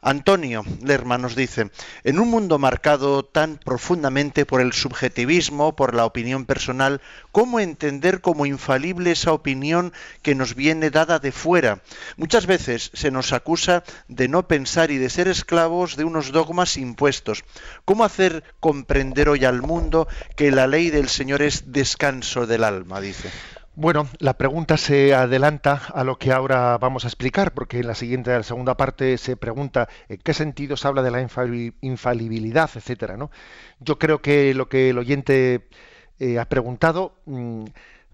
Antonio Lerma nos dice, en un mundo marcado tan profundamente por el subjetivismo, por la opinión personal, ¿cómo entender como infalible esa opinión que nos viene dada de fuera? Muchas veces se nos acusa de no pensar y de ser esclavos de unos dogmas impuestos. ¿Cómo hacer comprender hoy al mundo que la ley del Señor es descanso del alma? dice. Bueno, la pregunta se adelanta a lo que ahora vamos a explicar, porque en la siguiente, la segunda parte se pregunta en qué sentido se habla de la infalibilidad, etcétera. ¿no? Yo creo que lo que el oyente eh, ha preguntado, mm,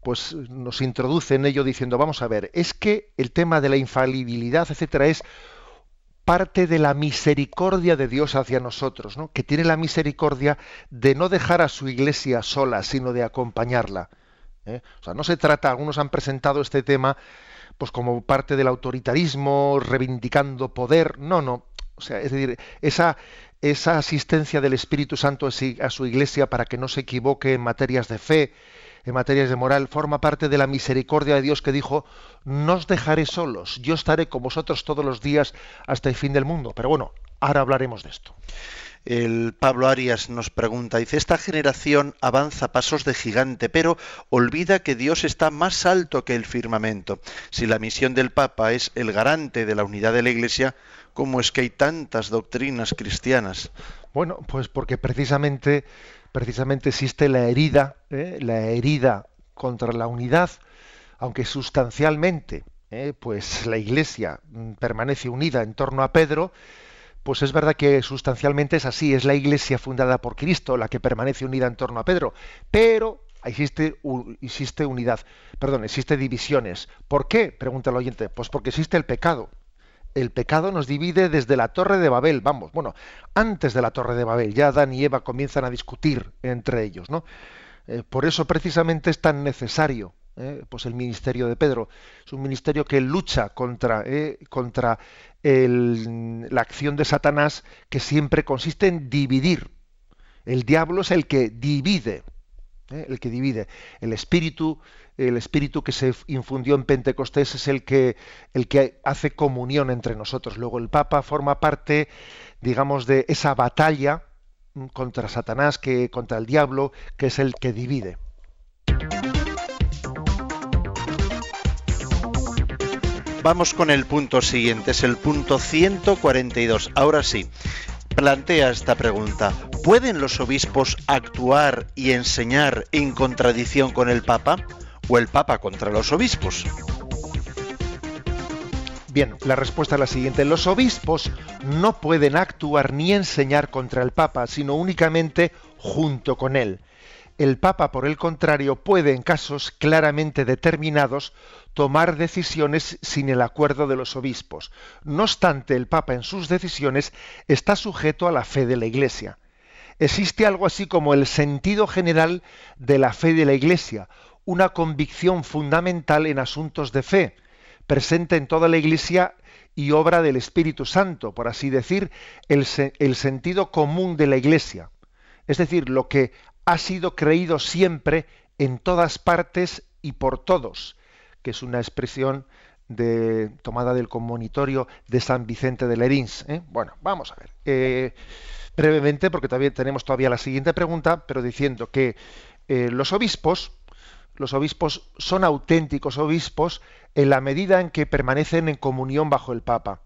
pues nos introduce en ello diciendo, vamos a ver, es que el tema de la infalibilidad, etcétera, es parte de la misericordia de Dios hacia nosotros, ¿no? que tiene la misericordia de no dejar a su iglesia sola, sino de acompañarla. ¿Eh? O sea, no se trata, algunos han presentado este tema pues como parte del autoritarismo, reivindicando poder. No, no. O sea, es decir, esa, esa asistencia del Espíritu Santo a su iglesia para que no se equivoque en materias de fe, en materias de moral, forma parte de la misericordia de Dios que dijo, no os dejaré solos, yo estaré con vosotros todos los días hasta el fin del mundo. Pero bueno, ahora hablaremos de esto el Pablo Arias nos pregunta, dice, esta generación avanza pasos de gigante, pero olvida que Dios está más alto que el firmamento. Si la misión del Papa es el garante de la unidad de la Iglesia, ¿cómo es que hay tantas doctrinas cristianas? Bueno, pues porque precisamente, precisamente existe la herida, ¿eh? la herida contra la unidad, aunque sustancialmente, ¿eh? pues la Iglesia mm, permanece unida en torno a Pedro, pues es verdad que sustancialmente es así, es la iglesia fundada por Cristo la que permanece unida en torno a Pedro, pero existe, existe unidad, perdón, existe divisiones. ¿Por qué? Pregunta el oyente. Pues porque existe el pecado. El pecado nos divide desde la Torre de Babel, vamos, bueno, antes de la Torre de Babel, ya Adán y Eva comienzan a discutir entre ellos, ¿no? Eh, por eso precisamente es tan necesario eh, pues el ministerio de Pedro. Es un ministerio que lucha contra, eh, contra la acción de Satanás que siempre consiste en dividir. El diablo es el que divide, ¿eh? el que divide. El espíritu, el espíritu que se infundió en Pentecostés es el que, el que hace comunión entre nosotros. Luego el Papa forma parte, digamos, de esa batalla contra Satanás, que, contra el diablo, que es el que divide. Vamos con el punto siguiente, es el punto 142. Ahora sí, plantea esta pregunta. ¿Pueden los obispos actuar y enseñar en contradicción con el Papa? o el Papa contra los obispos? Bien, la respuesta es la siguiente. Los obispos no pueden actuar ni enseñar contra el Papa, sino únicamente junto con él. El Papa, por el contrario, puede, en casos claramente determinados, tomar decisiones sin el acuerdo de los obispos. No obstante, el Papa en sus decisiones está sujeto a la fe de la Iglesia. Existe algo así como el sentido general de la fe de la Iglesia, una convicción fundamental en asuntos de fe, presente en toda la Iglesia y obra del Espíritu Santo, por así decir, el, sentido común de la Iglesia. Es decir, lo que ha sido creído siempre en todas partes y por todos, que es una expresión de, tomada del comunitorio de San Vicente de Lerins. ¿eh? Bueno, vamos a ver. Eh, brevemente, porque todavía tenemos todavía la siguiente pregunta, pero diciendo que eh, los obispos, los obispos son auténticos obispos en la medida en que permanecen en comunión bajo el Papa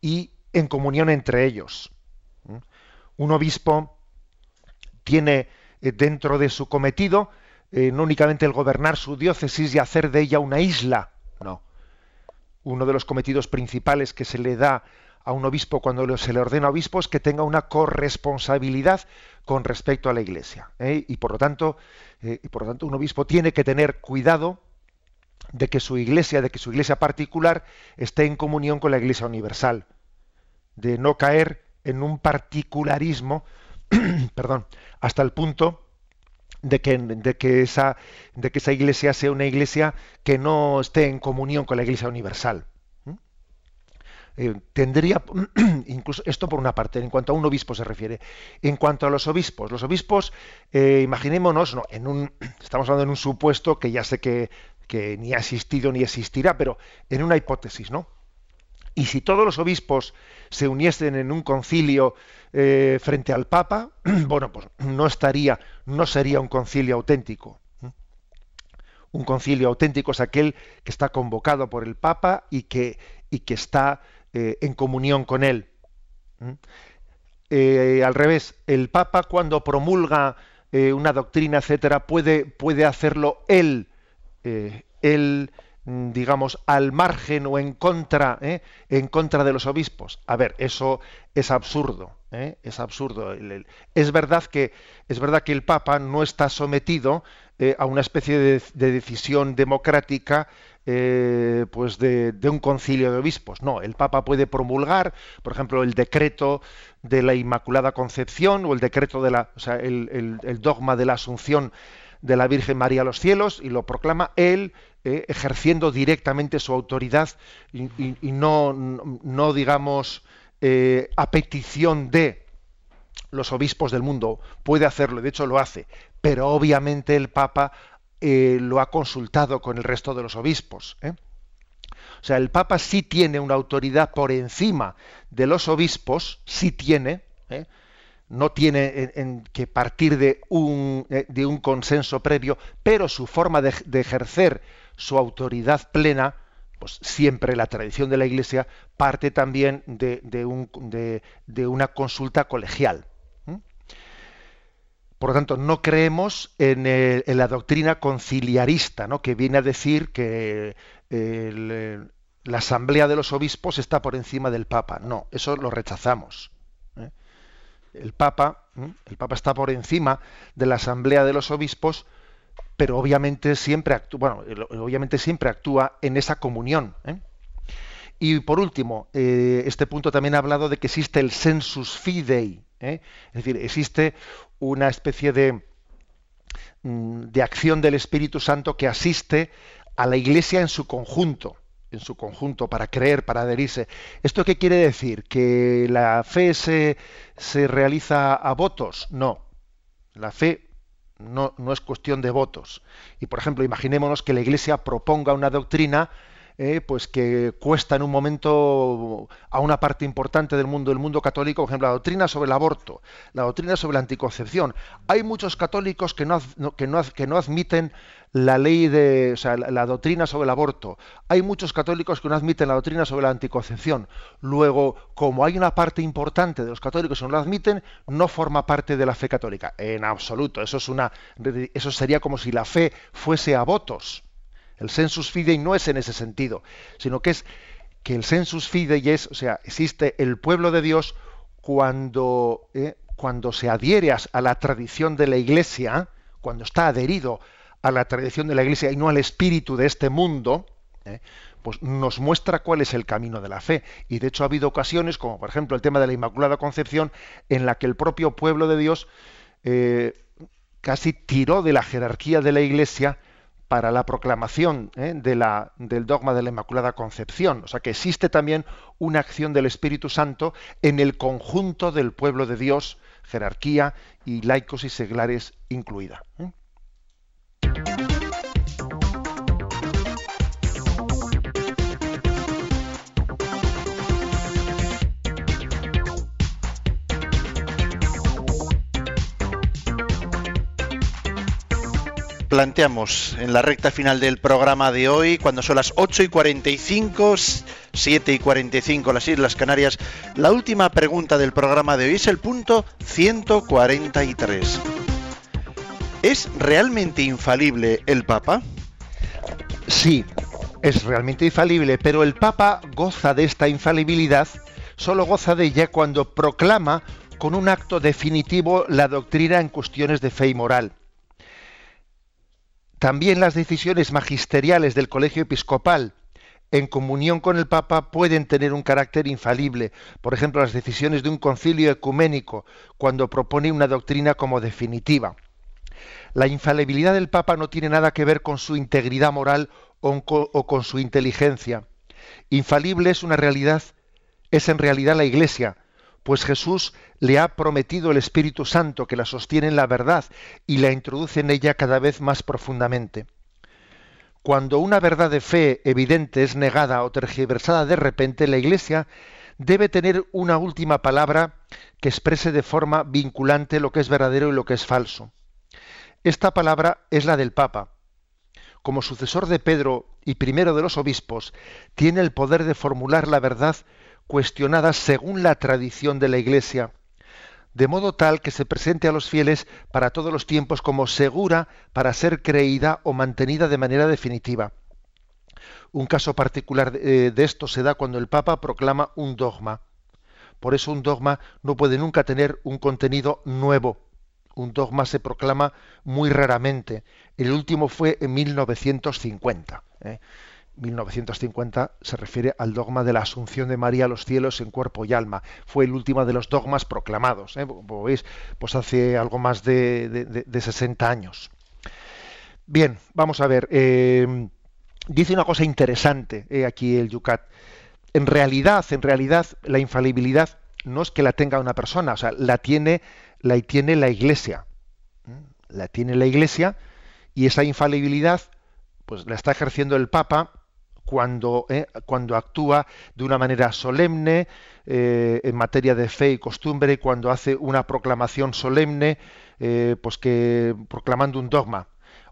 y en comunión entre ellos. Un obispo tiene eh, dentro de su cometido eh, no únicamente el gobernar su diócesis y hacer de ella una isla, no. Uno de los cometidos principales que se le da a un obispo cuando se le ordena obispo es que tenga una corresponsabilidad con respecto a la Iglesia. ¿eh? Y por lo tanto, y por lo tanto, un obispo tiene que tener cuidado de que su iglesia, de que su iglesia particular esté en comunión con la iglesia universal, de no caer en un particularismo, perdón, hasta el punto de que, de, que esa, de que esa iglesia sea una iglesia que no esté en comunión con la iglesia universal. Eh, tendría incluso esto por una parte en cuanto a un obispo se refiere en cuanto a los obispos los obispos eh, imaginémonos no en un estamos hablando en un supuesto que ya sé que que ni ha existido ni existirá, pero en una hipótesis, ¿no? Y si todos los obispos se uniesen en un concilio eh, frente al Papa, bueno, pues no estaría, no sería un concilio auténtico. Un concilio auténtico es aquel que está convocado por el Papa y que, y que está eh, en comunión con él. Eh, al revés, el Papa cuando promulga una doctrina, etcétera, puede, puede hacerlo él digamos, al margen o en contra, ¿eh? en contra de los obispos. A ver, eso es absurdo, ¿eh? es absurdo. Es verdad que es verdad que el Papa no está sometido a una especie de, decisión democrática. pues de, un concilio de obispos. No, el Papa puede promulgar, por ejemplo, el decreto de la Inmaculada Concepción o el decreto de la, o sea, el, el dogma de la Asunción de la Virgen María a los cielos y lo proclama él eh, ejerciendo directamente su autoridad y, no, digamos, eh, a petición de los obispos del mundo. Puede hacerlo, de hecho lo hace, pero obviamente el Papa eh, lo ha consultado con el resto de los obispos. O sea, el Papa sí tiene una autoridad por encima de los obispos, sí tiene, no tiene en, que partir de un, de un, consenso previo, pero su forma de, ejercer su autoridad plena, pues siempre la tradición de la Iglesia parte también de, un, de una consulta colegial. Por lo tanto, no creemos en, la doctrina conciliarista, ¿no? que viene a decir que la asamblea de los obispos está por encima del Papa. No, eso lo rechazamos el Papa, el Papa está por encima de la Asamblea de los Obispos, pero obviamente siempre actúa, bueno, obviamente siempre actúa en esa comunión. ¿eh? Y por último, eh, este punto también ha hablado de que existe el sensus fidei, ¿eh? es decir, existe una especie de, mm, de acción del Espíritu Santo que asiste a la Iglesia en su conjunto en su conjunto para creer, para adherirse. ¿Esto qué quiere decir? ¿Que la fe se, se realiza a votos? No. La fe no, no, es cuestión de votos. Y por ejemplo, imaginémonos que la Iglesia proponga una doctrina eh, pues que cuesta en un momento a una parte importante del mundo, el mundo católico, por ejemplo, la doctrina sobre el aborto, la doctrina sobre la anticoncepción. Hay muchos católicos que no, que no, que no admiten la ley de, o sea, la, doctrina sobre el aborto. Hay muchos católicos que no admiten la doctrina sobre la anticoncepción. Luego, como hay una parte importante de los católicos que no la admiten, no forma parte de la fe católica. En absoluto. Eso es una, eso sería como si la fe fuese a votos. El sensus fidei no es en ese sentido, sino que es que el sensus fidei es, o sea, existe el pueblo de Dios cuando, eh, cuando se adhiere a, la tradición de la Iglesia, cuando está adherido a la tradición de la Iglesia y no al espíritu de este mundo, eh, pues nos muestra cuál es el camino de la fe. Y de hecho ha habido ocasiones, como por ejemplo el tema de la Inmaculada Concepción, en la que el propio pueblo de Dios eh, casi tiró de la jerarquía de la Iglesia para la proclamación ¿eh? de la, del dogma de la Inmaculada Concepción. O sea que existe también una acción del Espíritu Santo en el conjunto del pueblo de Dios, jerarquía y laicos y seglares incluida. ¿eh? Planteamos en la recta final del programa de hoy, cuando son las 8 y 45, 7 y 45 las Islas Canarias, la última pregunta del programa de hoy es el punto 143. ¿Es realmente infalible el Papa? Sí, es realmente infalible, pero el Papa goza de esta infalibilidad, solo goza de ella cuando proclama con un acto definitivo la doctrina en cuestiones de fe y moral también las decisiones magisteriales del colegio episcopal en comunión con el Papa pueden tener un carácter infalible. Por ejemplo, las decisiones de un concilio ecuménico cuando propone una doctrina como definitiva. La infalibilidad del Papa no tiene nada que ver con su integridad moral o con su inteligencia. Infalible es una realidad, es en realidad la Iglesia, pues Jesús le ha prometido el Espíritu Santo que la sostiene en la verdad y la introduce en ella cada vez más profundamente. Cuando una verdad de fe evidente es negada o tergiversada de repente, la Iglesia debe tener una última palabra que exprese de forma vinculante lo que es verdadero y lo que es falso. Esta palabra es la del Papa. Como sucesor de Pedro y primero de los obispos, tiene el poder de formular la verdad cuestionadas según la tradición de la Iglesia, de modo tal que se presente a los fieles para todos los tiempos como segura para ser creída o mantenida de manera definitiva. Un caso particular de, eh, esto se da cuando el Papa proclama un dogma. Por eso un dogma no puede nunca tener un contenido nuevo. Un dogma se proclama muy raramente. El último fue en 1950. 1950 se refiere al dogma de la asunción de María a los cielos en cuerpo y alma. Fue el último de los dogmas proclamados, ¿eh? como veis, pues hace algo más de, 60 años. Bien, vamos a ver. Eh, dice una cosa interesante eh, aquí el Yucat. En realidad, en realidad, la infalibilidad no es que la tenga una persona, o sea, la tiene, la tiene la Iglesia. La tiene la Iglesia y esa infalibilidad, pues la está ejerciendo el Papa cuando, eh, cuando actúa de una manera solemne eh, en materia de fe y costumbre, cuando hace una proclamación solemne, eh, pues que proclamando un dogma,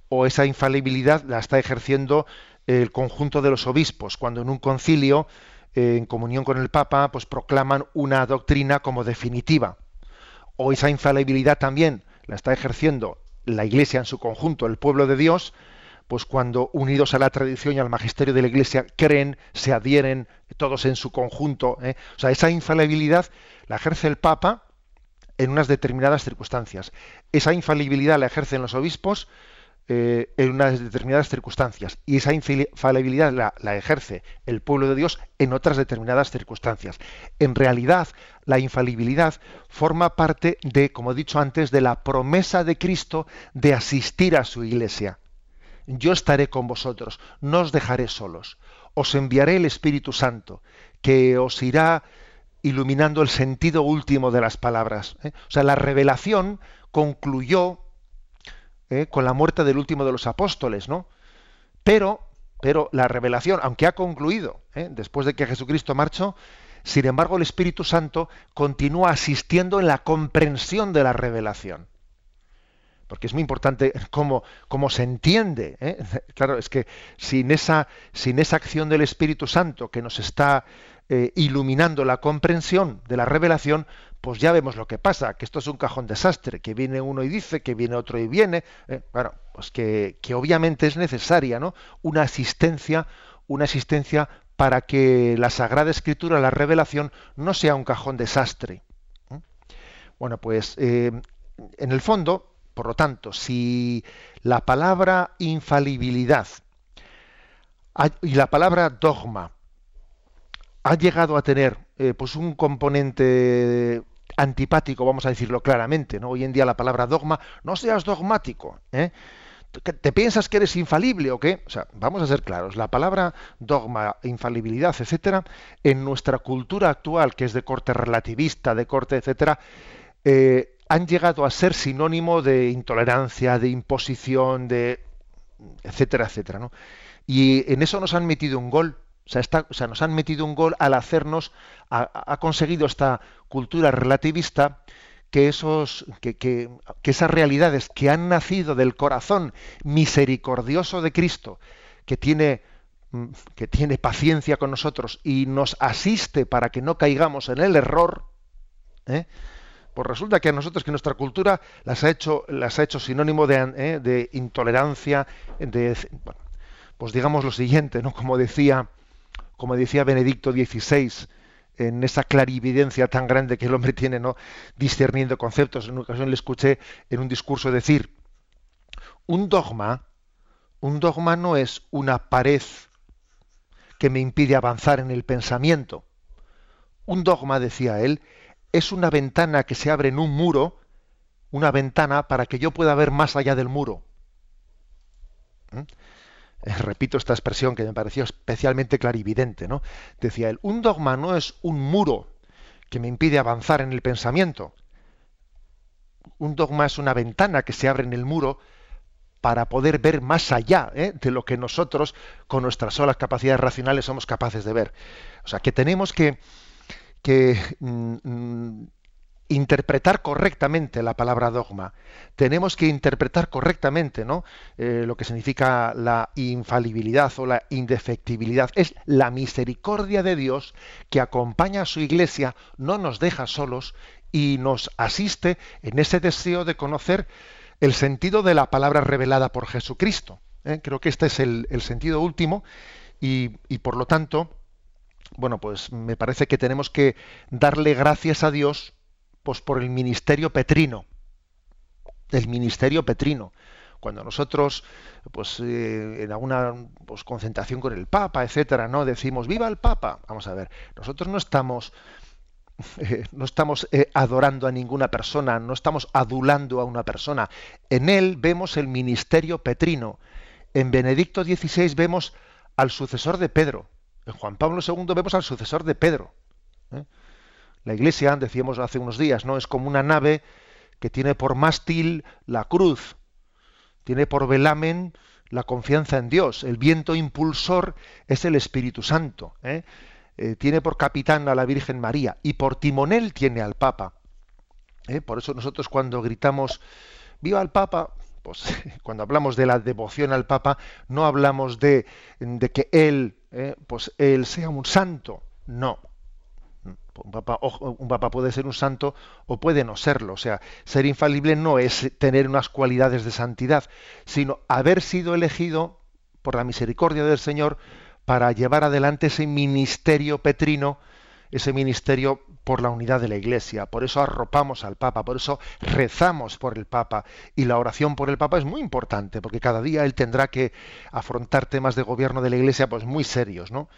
o esa infalibilidad la está ejerciendo el conjunto de los obispos, cuando en un concilio, en comunión con el Papa, pues proclaman una doctrina como definitiva, o esa infalibilidad también la está ejerciendo la Iglesia en su conjunto, el pueblo de Dios, pues cuando unidos a la tradición y al magisterio de la Iglesia creen, se adhieren todos en su conjunto. ¿eh? O sea, esa infalibilidad la ejerce el Papa en unas determinadas circunstancias. Esa infalibilidad la ejercen los obispos eh, en unas determinadas circunstancias. Y esa infalibilidad la, la ejerce el pueblo de Dios en otras determinadas circunstancias. En realidad, la infalibilidad forma parte de, como he dicho antes, de la promesa de Cristo de asistir a su Iglesia yo estaré con vosotros, no os dejaré solos, os enviaré el Espíritu Santo, que os irá iluminando el sentido último de las palabras. ¿eh? O sea, la revelación concluyó ¿eh? con la muerte del último de los apóstoles, ¿no? Pero pero la revelación, aunque ha concluido, ¿eh? después de que Jesucristo marchó, sin embargo el Espíritu Santo continúa asistiendo en la comprensión de la revelación. Porque es muy importante cómo, cómo se entiende. ¿eh? Claro, es que sin esa, sin esa acción del Espíritu Santo que nos está eh, iluminando la comprensión de la revelación, pues ya vemos lo que pasa, que esto es un cajón desastre, que viene uno y dice, que viene otro y viene. ¿eh? bueno, pues que, que, obviamente es necesaria, ¿no? Una asistencia, una asistencia para que la Sagrada Escritura, la revelación, no sea un cajón desastre. Bueno, pues en el fondo, por lo tanto, si la palabra infalibilidad y la palabra dogma ha llegado a tener eh, pues un componente antipático, vamos a decirlo claramente, ¿no? Hoy en día la palabra dogma, no seas dogmático, ¿eh? ¿Te piensas que eres infalible o qué? O sea, vamos a ser claros, la palabra dogma, infalibilidad, etcétera, en nuestra cultura actual, que es de corte relativista, de corte, etcétera, eh, han llegado a ser sinónimo de intolerancia, de imposición, de etcétera, etcétera, ¿no? Y en eso nos han metido un gol. O sea, nos han metido un gol al hacernos, ha, conseguido esta cultura relativista que, esos, que, que esas realidades que han nacido del corazón misericordioso de Cristo, que tiene mm, que tiene paciencia con nosotros y nos asiste para que no caigamos en el error, ¿eh? Pues resulta que a nosotros que nuestra cultura las ha hecho, las ha hecho sinónimo de, eh, intolerancia, de pues digamos lo siguiente, ¿no? Como decía, como decía Benedicto XVI, en esa clarividencia tan grande que el hombre tiene, ¿no? discerniendo conceptos. En una ocasión le escuché en un discurso decir, un dogma, un dogma no es una pared que me impide avanzar en el pensamiento. Un dogma, decía él, es una ventana que se abre en un muro, una ventana para que yo pueda ver más allá del muro. ¿Mm? Eh, repito esta expresión que me pareció especialmente clarividente, ¿no? Decía él, un dogma no es un muro que me impide avanzar en el pensamiento. Un dogma es una ventana que se abre en el muro para poder ver más allá ¿eh? de lo que nosotros, con nuestras solas capacidades racionales, somos capaces de ver. O sea, que tenemos que, que mm, mm, interpretar correctamente la palabra dogma. Tenemos que interpretar correctamente ¿no? Eh, lo que significa la infalibilidad o la indefectibilidad. Es la misericordia de Dios que acompaña a su iglesia, no nos deja solos y nos asiste en ese deseo de conocer el sentido de la palabra revelada por Jesucristo. ¿eh? Creo que este es el, sentido último y, y por lo tanto bueno, pues me parece que tenemos que darle gracias a Dios pues por el ministerio petrino. El ministerio petrino. Cuando nosotros, pues eh, en alguna pues, concentración con el Papa, etcétera, no decimos viva el Papa. Vamos a ver, nosotros no estamos eh, no estamos eh, adorando a ninguna persona, no estamos adulando a una persona. En él vemos el ministerio petrino. En Benedicto XVI vemos al sucesor de Pedro. En Juan Pablo II vemos al sucesor de Pedro. ¿eh? La iglesia, decíamos hace unos días, no es como una nave que tiene por mástil la cruz, tiene por velamen la confianza en Dios. El viento impulsor es el Espíritu Santo. ¿eh? Eh, tiene por capitán a la Virgen María y por timonel tiene al Papa. Por eso nosotros cuando gritamos ¡Viva el Papa! Pues cuando hablamos de la devoción al Papa, no hablamos de, de que él ¿eh? pues él sea un santo. No. Un papa, un papa puede ser un santo o puede no serlo. O sea, ser infalible no es tener unas cualidades de santidad, sino haber sido elegido por la misericordia del Señor para llevar adelante ese ministerio petrino, ese ministerio por la unidad de la Iglesia. Por eso arropamos al Papa, por eso rezamos por el Papa. Y la oración por el Papa es muy importante, porque cada día él tendrá que afrontar temas de gobierno de la Iglesia pues muy serios, ¿no?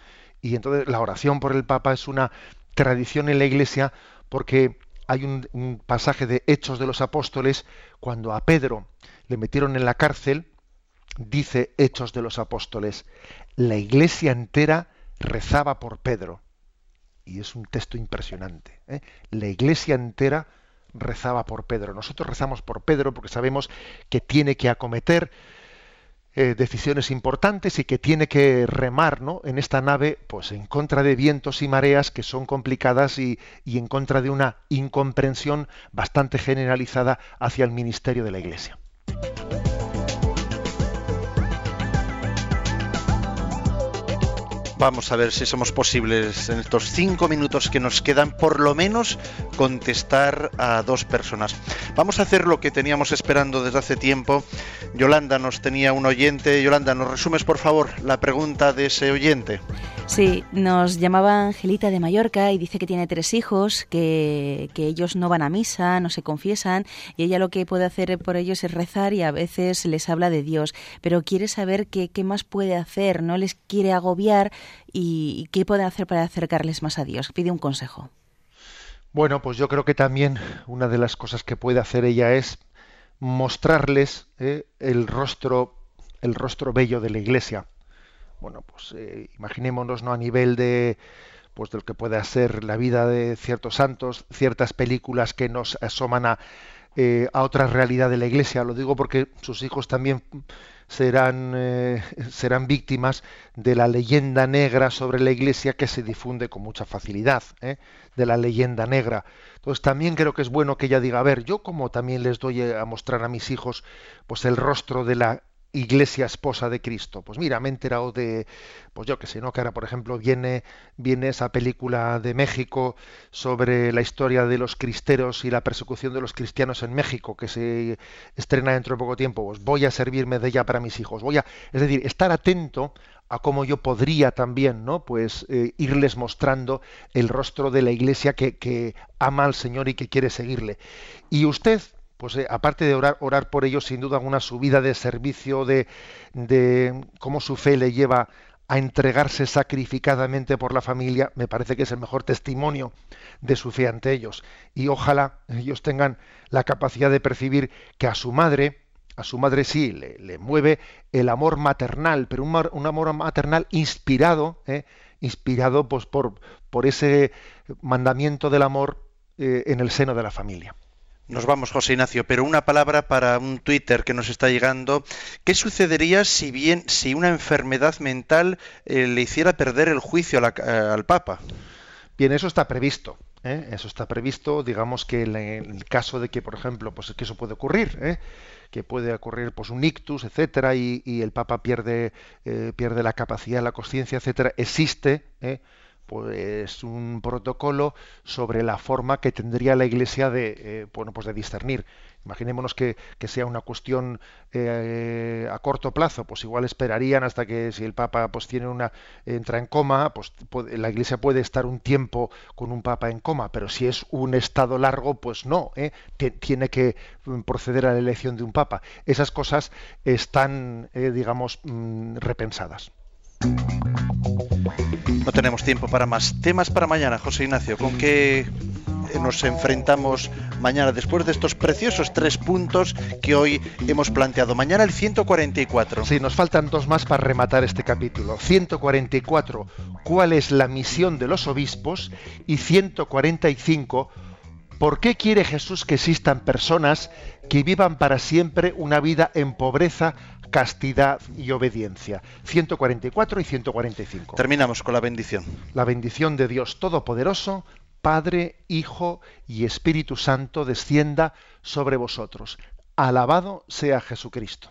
Y entonces la oración por el Papa es una tradición en la Iglesia porque hay un, un pasaje de Hechos de los Apóstoles cuando a Pedro le metieron en la cárcel, dice Hechos de los Apóstoles, la Iglesia entera rezaba por Pedro y es un texto impresionante. ¿eh? La iglesia entera rezaba por Pedro. Nosotros rezamos por Pedro porque sabemos que tiene que acometer eh, decisiones importantes y que tiene que remar ¿no? en esta nave pues en contra de vientos y mareas que son complicadas y, y en contra de una incomprensión bastante generalizada hacia el ministerio de la Iglesia. Vamos a ver si somos posibles en estos cinco minutos que nos quedan, por lo menos contestar a dos personas. Vamos a hacer lo que teníamos esperando desde hace tiempo. Yolanda nos tenía un oyente. Yolanda, ¿nos resumes por favor la pregunta de ese oyente? Sí, nos llamaba Angelita de Mallorca y dice que tiene tres hijos, que, que, ellos no van a misa, no se confiesan y ella lo que puede hacer por ellos es rezar y a veces les habla de Dios, pero quiere saber qué, qué más puede hacer, no les quiere agobiar y qué puede hacer para acercarles más a Dios. Pide un consejo. Bueno, pues yo creo que también una de las cosas que puede hacer ella es mostrarles eh, el rostro el rostro bello de la Iglesia bueno, pues eh, imaginémonos ¿no? a nivel de pues de lo que pueda ser la vida de ciertos santos, ciertas películas que nos asoman a, eh, a otra realidad de la Iglesia. Lo digo porque sus hijos también serán, eh, serán víctimas de la leyenda negra sobre la Iglesia que se difunde con mucha facilidad, ¿eh? de la leyenda negra. Entonces también creo que es bueno que ella diga, a ver, yo como también les doy a mostrar a mis hijos pues el rostro de la iglesia esposa de Cristo. Pues mira, me he enterado de, pues yo que sé, ¿no? Que ahora, por ejemplo, viene, viene esa película de México sobre la historia de los cristeros y la persecución de los cristianos en México, que se estrena dentro de poco tiempo. Pues voy a servirme de ella para mis hijos. Voy a, es decir, estar atento a cómo yo podría también, ¿no? Pues eh, irles mostrando el rostro de la iglesia que, que ama al Señor y que quiere seguirle. Y usted, pues eh, aparte de orar, por ellos, sin duda una subida de servicio, de, de cómo su fe le lleva a entregarse sacrificadamente por la familia, me parece que es el mejor testimonio de su fe ante ellos. Y ojalá ellos tengan la capacidad de percibir que a su madre, a su madre sí, le, mueve el amor maternal, pero un, un amor maternal inspirado, ¿eh? inspirado pues, por, por ese mandamiento del amor eh, en el seno de la familia. Nos vamos, José Ignacio, pero una palabra para un Twitter que nos está llegando. ¿Qué sucedería si bien si una enfermedad mental eh, le hiciera perder el juicio la, eh, al Papa? Bien, eso está previsto. ¿eh? Eso está previsto, digamos que en el caso de que, por ejemplo, pues que eso puede ocurrir, ¿eh? que puede ocurrir pues un ictus, etcétera, y, y el Papa pierde eh, pierde la capacidad, la conciencia, etcétera, existe pues un protocolo sobre la forma que tendría la Iglesia de eh, bueno pues de discernir. Imaginémonos que, que sea una cuestión eh, a corto plazo, pues igual esperarían hasta que si el Papa pues tiene una entra en coma, pues puede, la Iglesia puede estar un tiempo con un Papa en coma, pero si es un estado largo, pues no, ¿eh? tiene que proceder a la elección de un Papa. Esas cosas están, digamos, mm, repensadas. No tenemos tiempo para más temas para mañana, José Ignacio. ¿Con qué nos enfrentamos mañana después de estos preciosos tres puntos que hoy hemos planteado? Mañana el 144. Sí, nos faltan dos más para rematar este capítulo. 144, ¿cuál es la misión de los obispos? Y 145, ¿por qué quiere Jesús que existan personas que vivan para siempre una vida en pobreza, castidad y obediencia. 144 y 145. Terminamos con la bendición. La bendición de Dios Todopoderoso, Padre, Hijo y Espíritu Santo descienda sobre vosotros. Alabado sea Jesucristo.